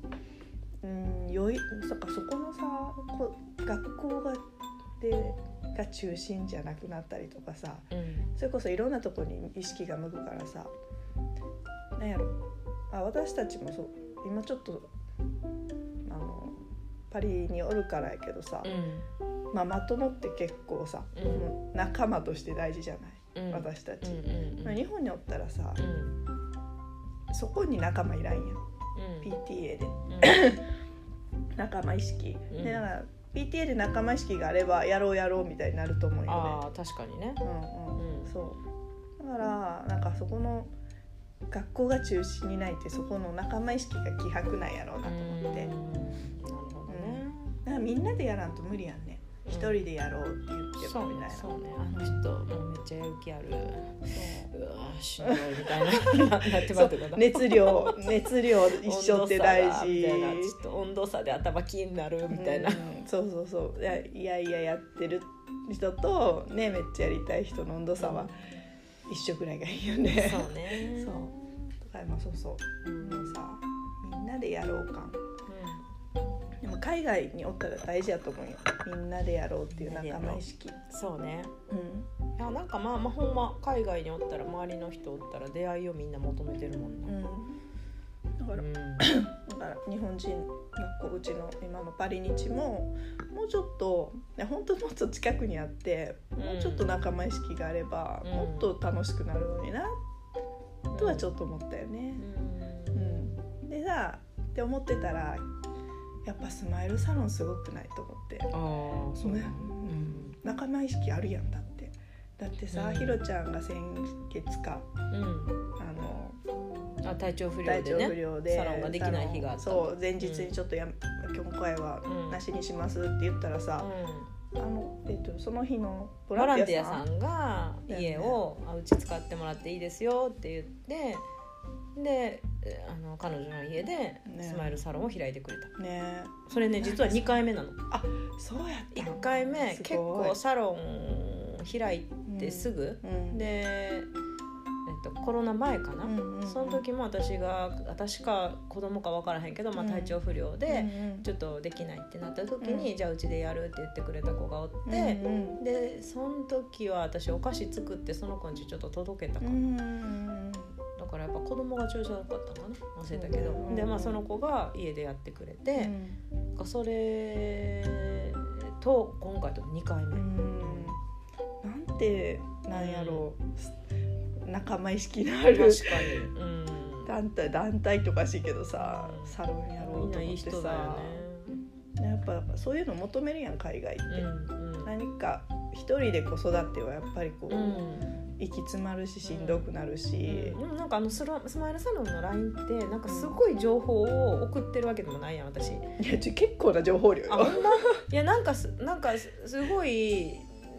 うんよいそっかそこのさこ学校がでが中心じゃなくなったりとかさうん。それこそいろんなとこに意識が向くからさなんやろ。あ私たちもそう。今ちょっとあのパリにおるからやけどさ、うん。まあ、まともって結構さ、うん。仲間として大事じゃない、うん。私たち、うんうんうん。日本におったらさう、ん。そこに仲間いらんやん。うん。PTA で。うん。仲間意識、うん。でだから PTA で仲間意識があればやろうやろうみたいになると思うよね。ああ確かにね。うんうん。うん。そう。だからなんかそこの学校が中心にないってそこの仲間意識が希薄なんやろうなと思って。うん。なるほどね。だからみんなでやらんと無理やんね一人でやろうって言ってそうねもみたいな。そうねあの人もうめっちゃやる気ある。そううわーしんどいみたいな。な。ってま熱量熱量一緒って大事。みたいなちょっと温度差で頭きになるみたいな、うんそうそうそう。いやいやいややってる人とねめっちゃやりたい人の温度差は一緒ぐらいがいいよね。そうね。そう。だからまあそうそう。うんもうさみんなでやろう感でも海外におったら大事やと思うよ。みんなでやろうっていう仲間意識。そうね。うん。いやなんかまあまあほんま海外におったら周りの人おったら出会いをみんな求めてるもんな、うん。だからうん。だから日本人学校うちの今のパリ日ももうちょっとね本当もっと近くにあってもうちょっと仲間意識があれば、うん。もっと楽しくなるのになとはちょっと思ったよね。うん。うん。がって思ってたらやっぱスマイルサロンすごくないと思って。ああそうねね。うん。仲間意識あるやんだって。だってさ、うん。ひろちゃんが先月かうん。あのあ体調不良体調でね不良でサロンができない日があったそう前日にちょっとや、今回はうん。なしにしますって言ったらさ、あのえっとその日のボボランテランティアさんィアさん。が家をあうち使ってもらっていいですよって言ってでえあの彼女の家でスマイルサロンを開いてくれた、ね。それね実は2回目なの。そうやった。の1回目結構サロン開いてすぐ、うんで、えっと、コロナ前かな、うんうん。うんその時も私が私か子供か分からへんけど、まあ、うん。体調不良で、うんうん。ちょっとできないってなった時に、じゃあうちでやるって言ってくれた子がおって、うんでその時は私お菓子作ってその子にちょっと届けたかからやっぱ子供が調子悪かったのかな？忘れたけど、うんでまあその子が家でやってくれうて、んそれと今回と2回目、うん。なんてなんやろう。仲間意識のあ確かるに、うん、団体団体とかしいけどさうんサロンやろうんと思ってさ。ね。やっぱそういうの求めるやん海外って、何か一人で子育てはやっぱりこう、うん行き詰まるししんどくなるし、でもなんかあのスロスマイルサロンの LINE ってなんかすごい情報を送ってるわけでもないやん私。いやちょ結構な情報量よ。あほんま？いやなんかすなんかすすごい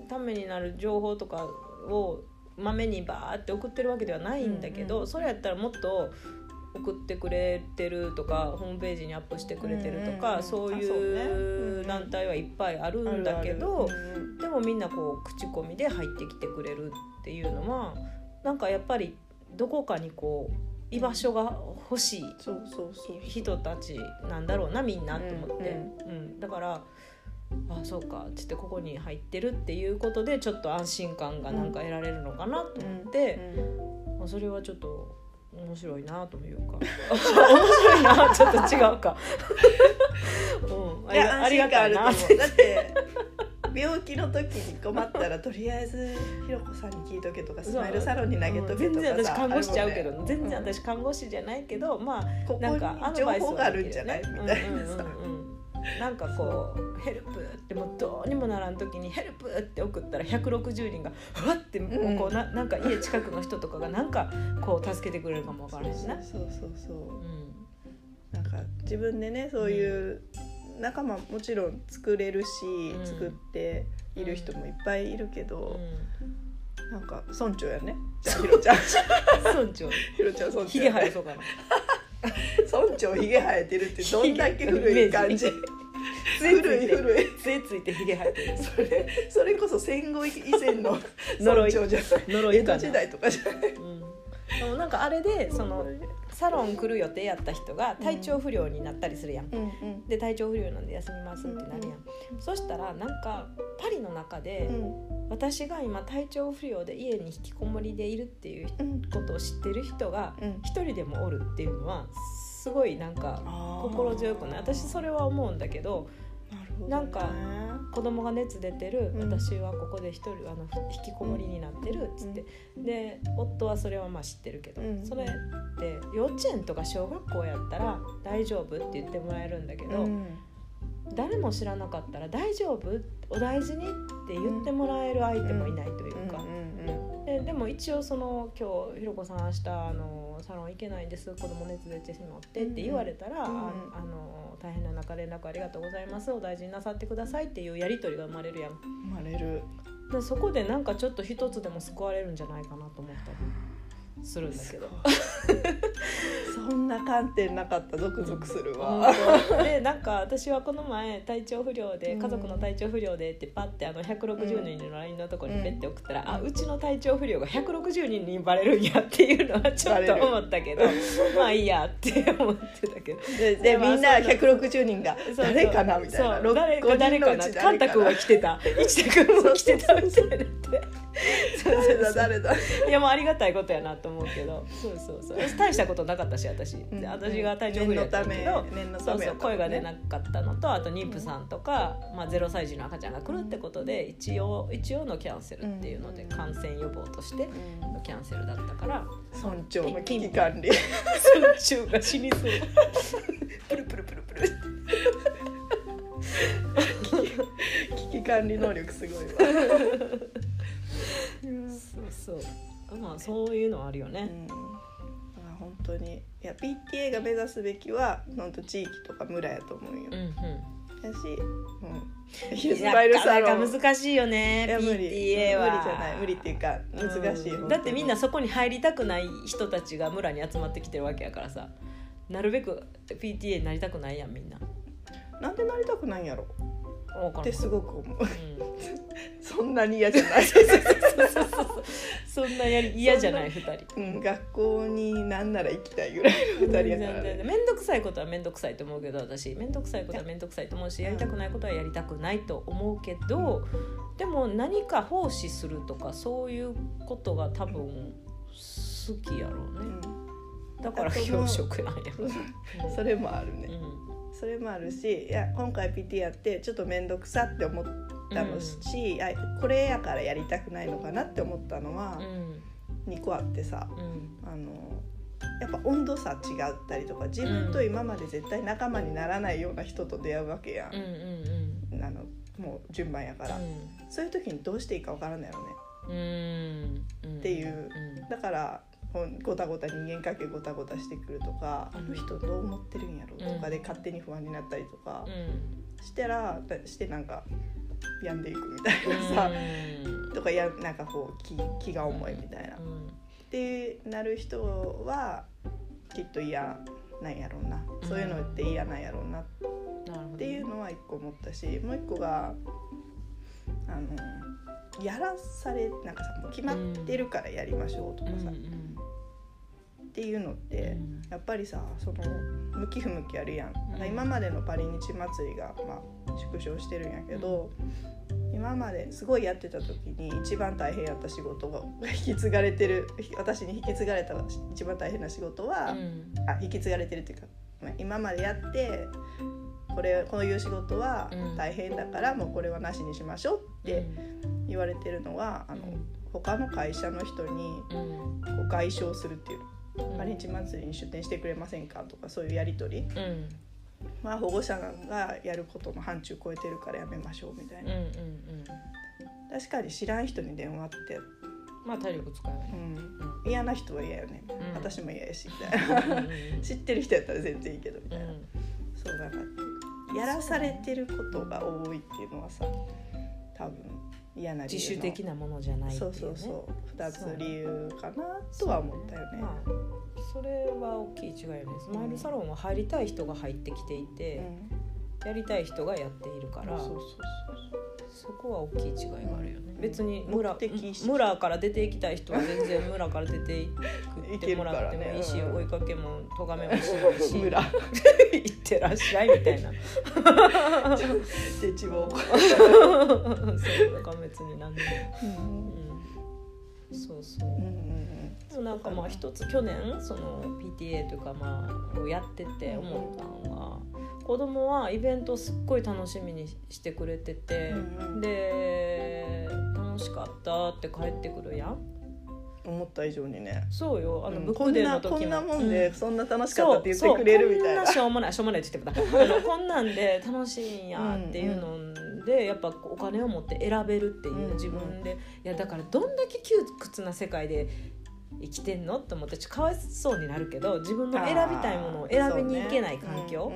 ためになる情報とかをまめにバーって送ってるわけではないんだけど、うんうん。それやったらもっと送ってくれてるとかホームページにアップしてくれてるとか、うんうんうん。そういう団体はいっぱいあるんだけど、でもみんなこう口コミで入ってきてくれるっていうのはなんかやっぱりどこかにこう居場所が欲しい人たちなんだろうなみんなと思って、ううんだからあそうかっつってここに入ってるっていうことでちょっと安心感がなんか得られるのかなと思って、まあ、それはちょっと面白いなというか。面白いなちょっと違うか、うん、あいやありがたいな。だって病気の時に困ったらとりあえずひろこさんに聞いとけとかスマイルサロンに投げとけとかさ全然私看護師ちゃうけど、ね。全然私看護師じゃないけど、まあここなんかアに情報があるんじゃないみたいなさ。うんうんうんうんなんかこうヘルプってもうどうにもならん時にヘルプって送ったら160人がふわってもうこうななんか家近くの人とかがなんかこう助けてくれるかもわからへんな。そうそうそうう。ん。なんか自分でねそういう仲間もちろん作れるし、うん。作っている人もいっぱいいるけど、なんか村長やね。じゃあひろちゃん。村長。ひろちゃん村長。ひげ生えそうかな 村長ひげ生えてるってどんだけ古い感じ。古い古い。杖ついてひげ生えてる。それそれこそ戦後以前の 村長じゃない。呪いかな。江戸時代とかじゃない。うんでもなんかあれでそのサロン来る予定やった人が体調不良になったりするやん、うんうん。で体調不良なんで休みますってなるやん、そしたらなんかパリの中で、うん。私が今体調不良で家に引きこもりでいるっていううん。ことを知ってる人がうん。一人でもおるっていうのはすごいなんか心強くない？私それは思うんだけどね。なんか子供が熱出てる、うん。私はここで一人あの引きこもりになってるっつって、で夫はそれはまあ知ってるけど、うん。それって幼稚園とか小学校やったら大丈夫って言ってもらえるんだけど、うん。誰も知らなかったら大丈夫お大事にって言ってもらえる相手もいないというか、うんででも一応その今日ひろこさん明日あのサロン行けないんです子供熱出てしまってって言われたら、あの大変な中連絡ありがとうございます。お大事になさってくださいっていうやり取りが生まれるやん。生まれる。でそこでなんかちょっと一つでも救われるんじゃないかなと思ったりするんだけど。そんな観点なかったゾクゾクするわ、本当。でなんか私はこの前体調不良でうん。家族の体調不良でってパッてあの160人の LINE のとこにペッて送ったら、うん。あうちの体調不良が160人にバレるんやっていうのはちょっと思ったけどまあいいやって思ってたけど。ででまあみんなその160人がそうそう。誰かなみたいな。そう誰か誰かなカンタ君は来てた。一田君も来てたみたいになって誰だ？誰だいやもうありがたいことやなと思うけど。そうそうそう。大したことなかったし私、で私が体調不良やったけど。念のためそうそう声が出なかったのとあと妊婦さんとか、まあ、0歳児の赤ちゃんが来るってことで一応一応のキャンセルっていうのでうん。感染予防としてうん。のキャンセルだったから。村長の危機管理。村中が死にそう。プルプルプルプル。危機管理能力すごいわ。そうそうまあそういうのあるよね、うん、まあ本当にいや PTA が目指すべきは本当地域とか村やと思うよ。うんうん。やし、うん、ヒルスなマイルかなかサロン難しいよねいや無理。PTA は。無理じゃない。無理っていうか難しい、うん。だってみんなそこに入りたくない人たちが村に集まってきてるわけやからさ。なるべく PTA になりたくないやんみんな。なんでなりたくないんやろ？ってすごく思う。うん。そんなに嫌じゃない、そ んなやり嫌じゃない2人。うん、学校になんなら行きたいぐらいの二人やからね。面倒くさいことは面倒くさいと思うけど私。面倒くさいことは面倒くさいと思うしやりたくないことはやりたくないと思うけどでも何か奉仕するとかそういうことが多分好きやろうね。だから教職なんやうん。それもあるね、うん。それもあるしいや今回 PT やってちょっと面倒くさって思ったのし、あこれやからやりたくないのかなって思ったのはうん。2個あってさうん。あのやっぱ温度差違ったりとか自分と今まで絶対仲間にならないような人と出会うわけやん。うんう、んあのもう順番やから、うそういう時にどうしていいかわからんのやろねん。うん。っていう。だからごたごた人間関係ごたごたしてくるとか、あの人どう思ってるんやろとかで勝手に不安になったりとかうん。したらだしてなんか病んでいくみたいなさ、とかやなんかこう気気が重いみたいな。ってなる人はきっと嫌なんやろうな。そういうのって嫌なんやろうな。っていうのは一個思ったしもう一個があのやらされなんかさ決まってるからやりましょうとかさ、っていうのってやっぱりさその向き不向きあるやん、なんか今までのパリ日祭りが、まあ、縮小してるんやけど、今まですごいやってた時に一番大変やった仕事が引き継がれてる私に引き継がれた一番大変な仕事は、あ引き継がれてるっていうか、まあ今までやってこれこういう仕事は大変だから、もうこれはなしにしましょうって言われてるのはあの、他の会社の人にこう外傷するっていうパリ日祭りに出店してくれませんかとかそういうやり取り。まあ保護者がやることの範疇超えてるからやめましょうみたいな、確かに知らん人に電話って、まあ体力使うようねん、嫌な人は嫌よね、うん。私も嫌やしみたいな。知ってる人やったら全然いいけどみたいな、そうだからやらされてることが多いっていうのはさ多分嫌な理由自の主的なものじゃないね。そうそうそう。2つ理由かなとは思ったよね。まあそれは大きい違いよねスマイルサロンは入りたい人が入ってきていて、やりたい人がやっているから、そこは大きい違いがあるよね、うん別に村村から出ていきたい人は全然村から出ていってもらってもいいし、ね。うん。追いかけも咎めもしないし村。行ってらっしゃいみたいな。で地方そうだから別に何でも、うん、そうそう。うんうんでもなんかまあ一つ去年その PTA というかまあをやってて思ったのが子供はイベントすっごい楽しみにしてくれてて、うんうん。で楽しかったって帰ってくるやん。思った以上にね。そうよ。あのうん。ブックデーこんなの時も、こんなもんうん。でそんな楽しかったって言ってくれるみたいな。そうそう。こんなしょうもないしょうもないって言ってた。こんなんで楽しいんやっていうのでやっぱお金を持って選べるっていう、うん自分で。いやだからどんだけ窮屈な世界で生きてんのって思ってかわいそうになるけど自分の選びたいものを選びに行けない環境、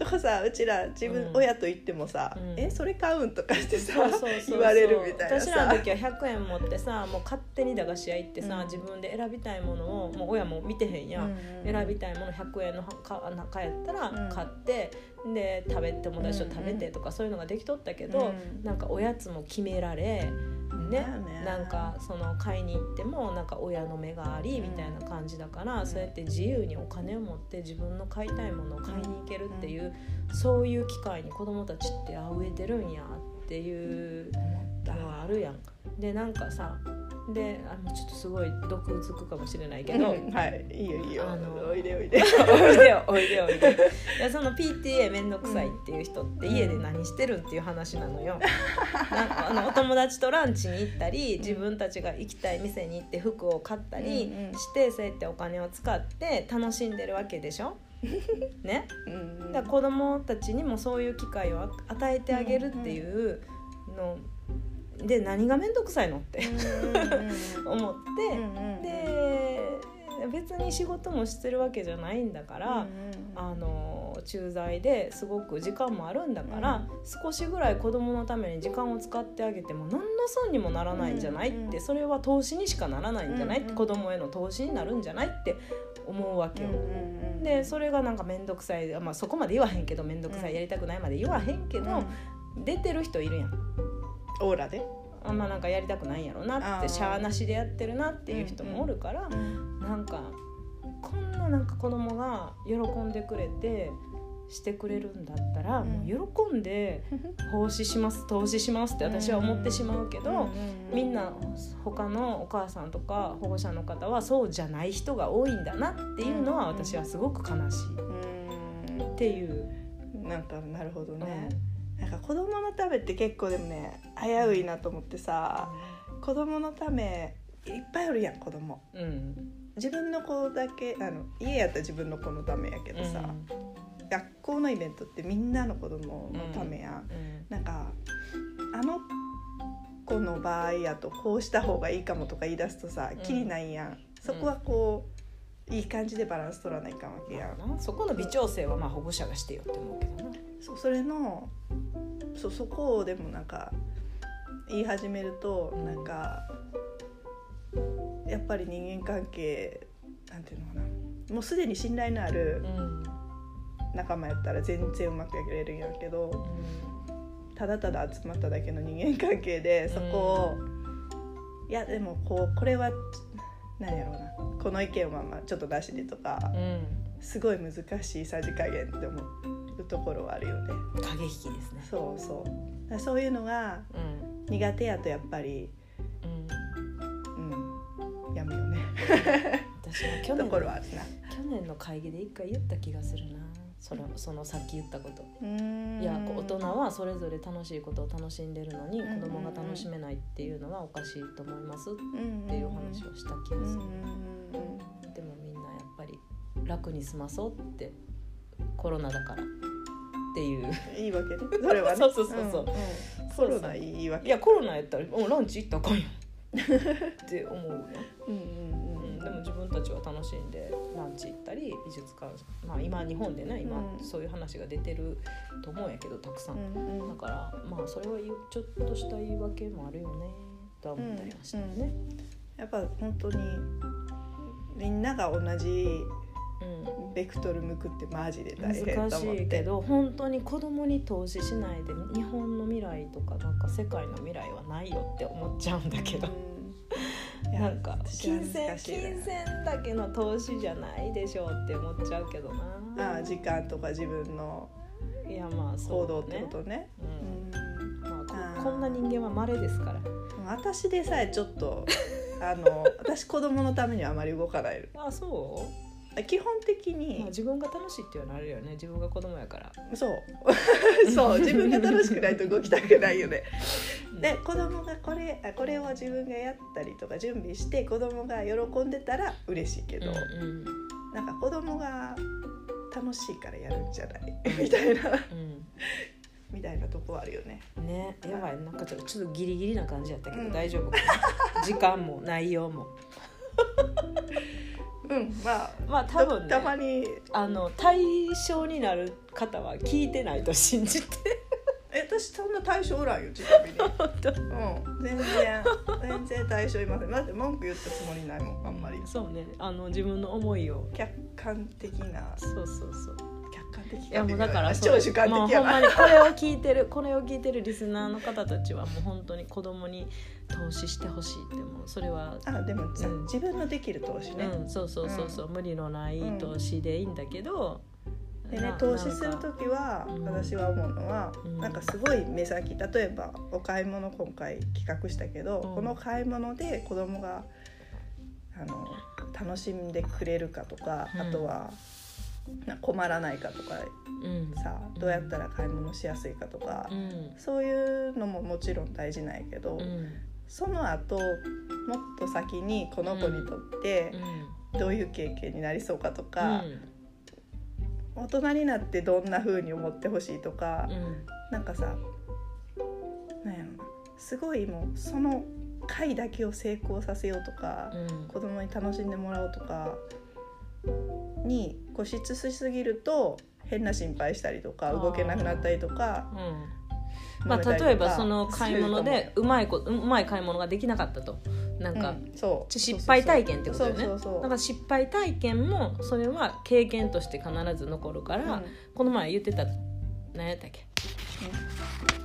とかさうちら自分、うん。親と言ってもさ「うん。えそれ買うん?」とかしてさ言われるみたいな私らのさ時時は100円持ってさもう勝手に駄菓子屋行ってさ、うん。自分で選びたいものをもう親も見てへんやん、選びたいもの100円のか中やったらうん。買って、で食べ友達と食べてとかそういうのができとったけど、うん。なんかおやつも決められ、ねなんかその買いに行ってもなんか親の目がありみたいな感じだから、うん。そうやって自由にお金を持って自分の買いたいものを買いに行けるっていう、そういう機会に子供たちってあ植えてるんやっていうのはあるやん。でなんかさであのちょっとすごい毒づくかもしれないけど、うんはいいいよいいよ。あのおいでおいで。おいでよおいでよおいでよいやその PTA 面倒くさいっていう人って家で何してるんっていう話なのよ。あのお友達とランチに行ったり自分たちが行きたい店に行って服を買ったりうんうん。してそうやってお金を使って楽しんでるわけでしょ？ね、うん。だから子供たちにもそういう機会を与えてあげるっていうので何が面倒くさいのって 思って。で別に仕事もしてるわけじゃないんだから、あの駐在ですごく時間もあるんだから、少しぐらい子供のために時間を使ってあげても何の損にもならないんじゃないって、それは投資にしかならないんじゃないって、うんうん。子供への投資になるんじゃないって思うわけよ。でそれがなんか面倒くさい、まあ、そこまで言わへんけど面倒くさい、うん。やりたくないまで言わへんけど、出てる人いるやん。オーラで？あんまなんかやりたくないんやろなってしゃあなしでやってるなっていう人もおるから、なんかこんななんか子供が喜んでくれてしてくれるんだったら、うん。もう喜んで 奉仕します投資しますって私は思ってしまうけど、みんな他のお母さんとか保護者の方はそうじゃない人が多いんだなっていうのはうん私はすごく悲しいっていう。なんかなるほどね、なんか子供のためって結構でもね危ういなと思ってさ子供のためいっぱいおるやん子供。うん。自分の子だけあの家やったら自分の子のためやけどさ、学校のイベントってみんなの子供のためやん、うん。なんかあの子の場合やとこうした方がいいかもとか言い出すとさうん。きりないやん、そこはこういい感じでバランス取らないかんわけやん、そこの微調整はまあ保護者がしてよって思うけどな。そうそれのそそこをでもなんか言い始めるとなんかやっぱり人間関係なんていうのかな。もうすでに信頼のあるうん。仲間やったら全然うまくやれるんやけどただただ集まっただけの人間関係でそこを、いやでもこうこれは何やろうな。この意見はまあちょっと出しでとかうん。すごい難しいさじ加減って思うところはあるよね。過激ですね。そうそう。そういうのがうん苦手やとやっぱり、うん。うん、やめようね。私は去と年ころはあるな。去年の会議で一回言った気がするな。そのそのさっき言ったこと。うん。いやこう大人はそれぞれ楽しいことを楽しんでるのにうん子供が楽しめないっていうのはおかしいと思いますっっていう話をした気がする。でもみんなやっぱり楽に済まそうってコロナだからっていう。いいわけね。それはね。そうそうそうそう。んん。コロナ。いいわけいやコロナやったらもうランチ行ったらあかんやん。って思うねうんうんうんでも自分たちは楽しんでランチ行ったり美術館まあ今日本でね今うん。そういう話が出てると思うんやけどたくさん、うんうん。だからまあそれは言うちょっとした言い訳もあるよねとは思ったりはしたよね。やっぱ本当にみんなが同じうん。ベクトル向くってマジで大変難と思ってしいけど本当に子供に投資しないで日本の未来とかなんか世界の未来はないよって思っちゃうんだけど、うん。いやなんか私は金銭難しいな。金銭だけの投資じゃないでしょうって思っちゃうけどな。ああ時間とか自分のいやまあそ行動ってうだねことね。うん。まあこあーこんな人間は稀ですから。うん私でさえちょっとあの 私子供のためにはあまり動かない。あそ基本的う、まあ、に自分が楽しいっていうのはあるよね。自分が子供やから。そう。そう。自分が楽しくないと動きたくないよね。で子供がこれあこれを自分がやったりとか準備して子供が喜んでたら嬉しいけど、うんなんか子供が楽しいからやるんじゃない？みたいな。うん。みたいなとこあるよね。うんね。やばい。なんかちょっとちょっとギリギリな感じやったけど、うん。大丈夫かな？時間も内容も うんまあまあ多分ねたまにあの対象になる方は聞いてないと信じて。え私そんな対象おらんよちなみに。うん全然全然対象いません。だって文句言ったつもりないもんあんまり。そうねあの自分の思いを。客観的な。そうそうそういやもうだから超主観的やな、これを聞いてるこれを聞いてるリスナーの方たちはもう本当に子供に投資してほしいってもうそれはあでもさ、うん。自分のできる投資ね、うん、そうそうそうそう、無理のない投資でいいんだけど、でねな投資する時はうん私は思うのは、うん。なんかすごい目先例えばお買い物今回企画したけど、うん。この買い物で子供があの楽しんでくれるかとか、うん。あとはな困らないかとかうん。さどうやったら買い物しやすいかとか、うん。そういうのももちろん大事なんやけど、うん。その後もっと先にこの子にとってどういう経験になりそうかとか、大人になってどんな風に思ってほしいとか、うん。なんかさなんやろなすごいもうその回だけを成功させようとか、うん。子供に楽しんでもらおうとかに固執しすぎると変な心配したりとか動けなくなったりとか。うん。まあ、例えばその買い物でうまいこうまい買い物ができなかったと。なんか、ううんそう。失敗体験ってことよね。だから失敗体験もそれは経験として必ず残るから、うん。この前言ってた何やったっけ？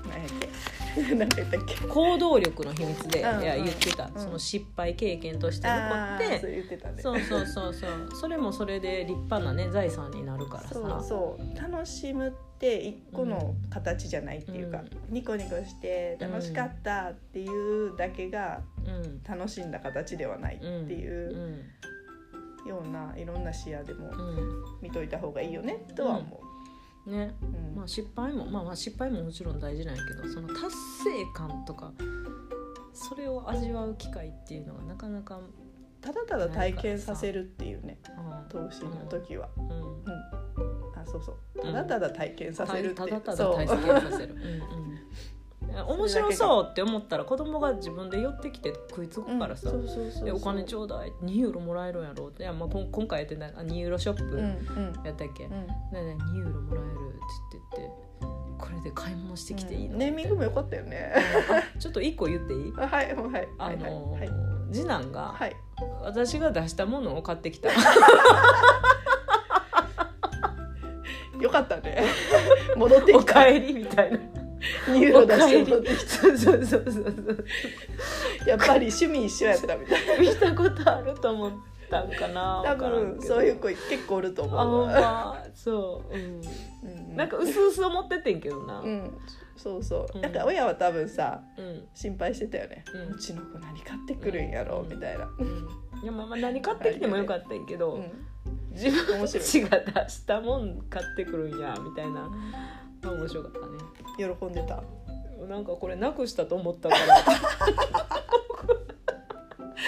何やっけ？何やったっけ？行動力の秘密で、うんうんいや言ってた、うんその失敗経験として残って言ってたね。そうそうそうそう。それもそれで立派なね財産になるからさ。そうそう。楽しむって一個の形じゃないっていうか、ニコニコして楽しかったっていうだけがうん。楽しんだ形ではないってうん。いうようないろんな視野でもうん。見といた方がいいよねとは思う。んね。う。うん。まあ失敗もまあまあ失敗ももちろん大事なんやけどその達成感とかそれを味わう機会っていうのがなかなか、ただただ体験させるっていうねう投資の時は、ん。うん、うん、あそうそう。うん。ただただ体験させるって、ただただそう体験させる。うんうん。面白そうって思ったら子供が自分で寄ってきて食いつくからさ、お金ちょうだい。2ユーロもらえるんやろって。いや、まあ、今回やってないあ2ユーロショップうん。うん。やったっけ、うん。ねえねえ2ユーロもらえるって言ってこれで買い物してきていいの、ネーミングも良かったよね。あちょっと1個言っていい？あはいはい。はいあのーはい。次男がはい。私が出したものを買ってきた。よかったね。戻っておきた。かえりみたいな。ニューロ出して戻ってきそうそうそうそうそう。たやっぱり趣味一緒やったみたい 見たことあると思ったんかな多分そういう子結構おると思う。わあほんま。そう、うん、うんなんか薄々思っててんけどな、うん。そうそう、うん。なんか親は多分さうん。心配してたよね、ううんちの子何買ってくるんやろ、うん。みたいな、うん。いやまあまあ何買ってきてもよかったんやけど、うん。自分面白い。ちが出したもん買ってくるんやみたいな、まあ、面白かったね。喜んでた。なんかこれなくしたと思ったから。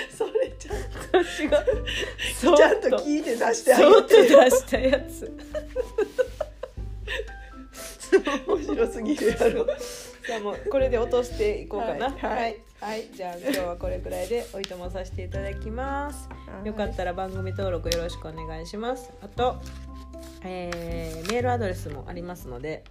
そ れちゃん私がそちゃんと聞いて出してあそっとげて出したやつ。面白すぎるやろ。じゃあもうこれで落としていこうかな。はいはい。はい。じゃあ今日はこれくらいでおいとまさせていただきます。よかったら番組登録よろしくお願いします。あと、えーメールアドレスもありますので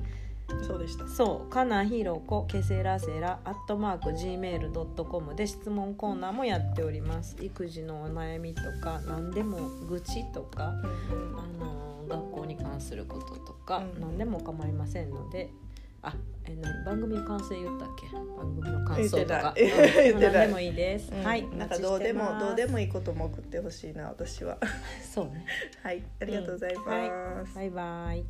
そうでした。そうかなひろこけせらせらアットマーク gmail.com で質問コーナーもやっております。育児のお悩みとか何でも愚痴とかうん。あの学校に関することとか、うん。何でも構いませんのであえ何番組の感想言ったっけ？番組の感想とか。言ってない言ってないうん何でもいいです、うん。はいなんかどうでもどうでもいいことも送ってほしいな私は。そうね。はいありがとうございます、バイバイ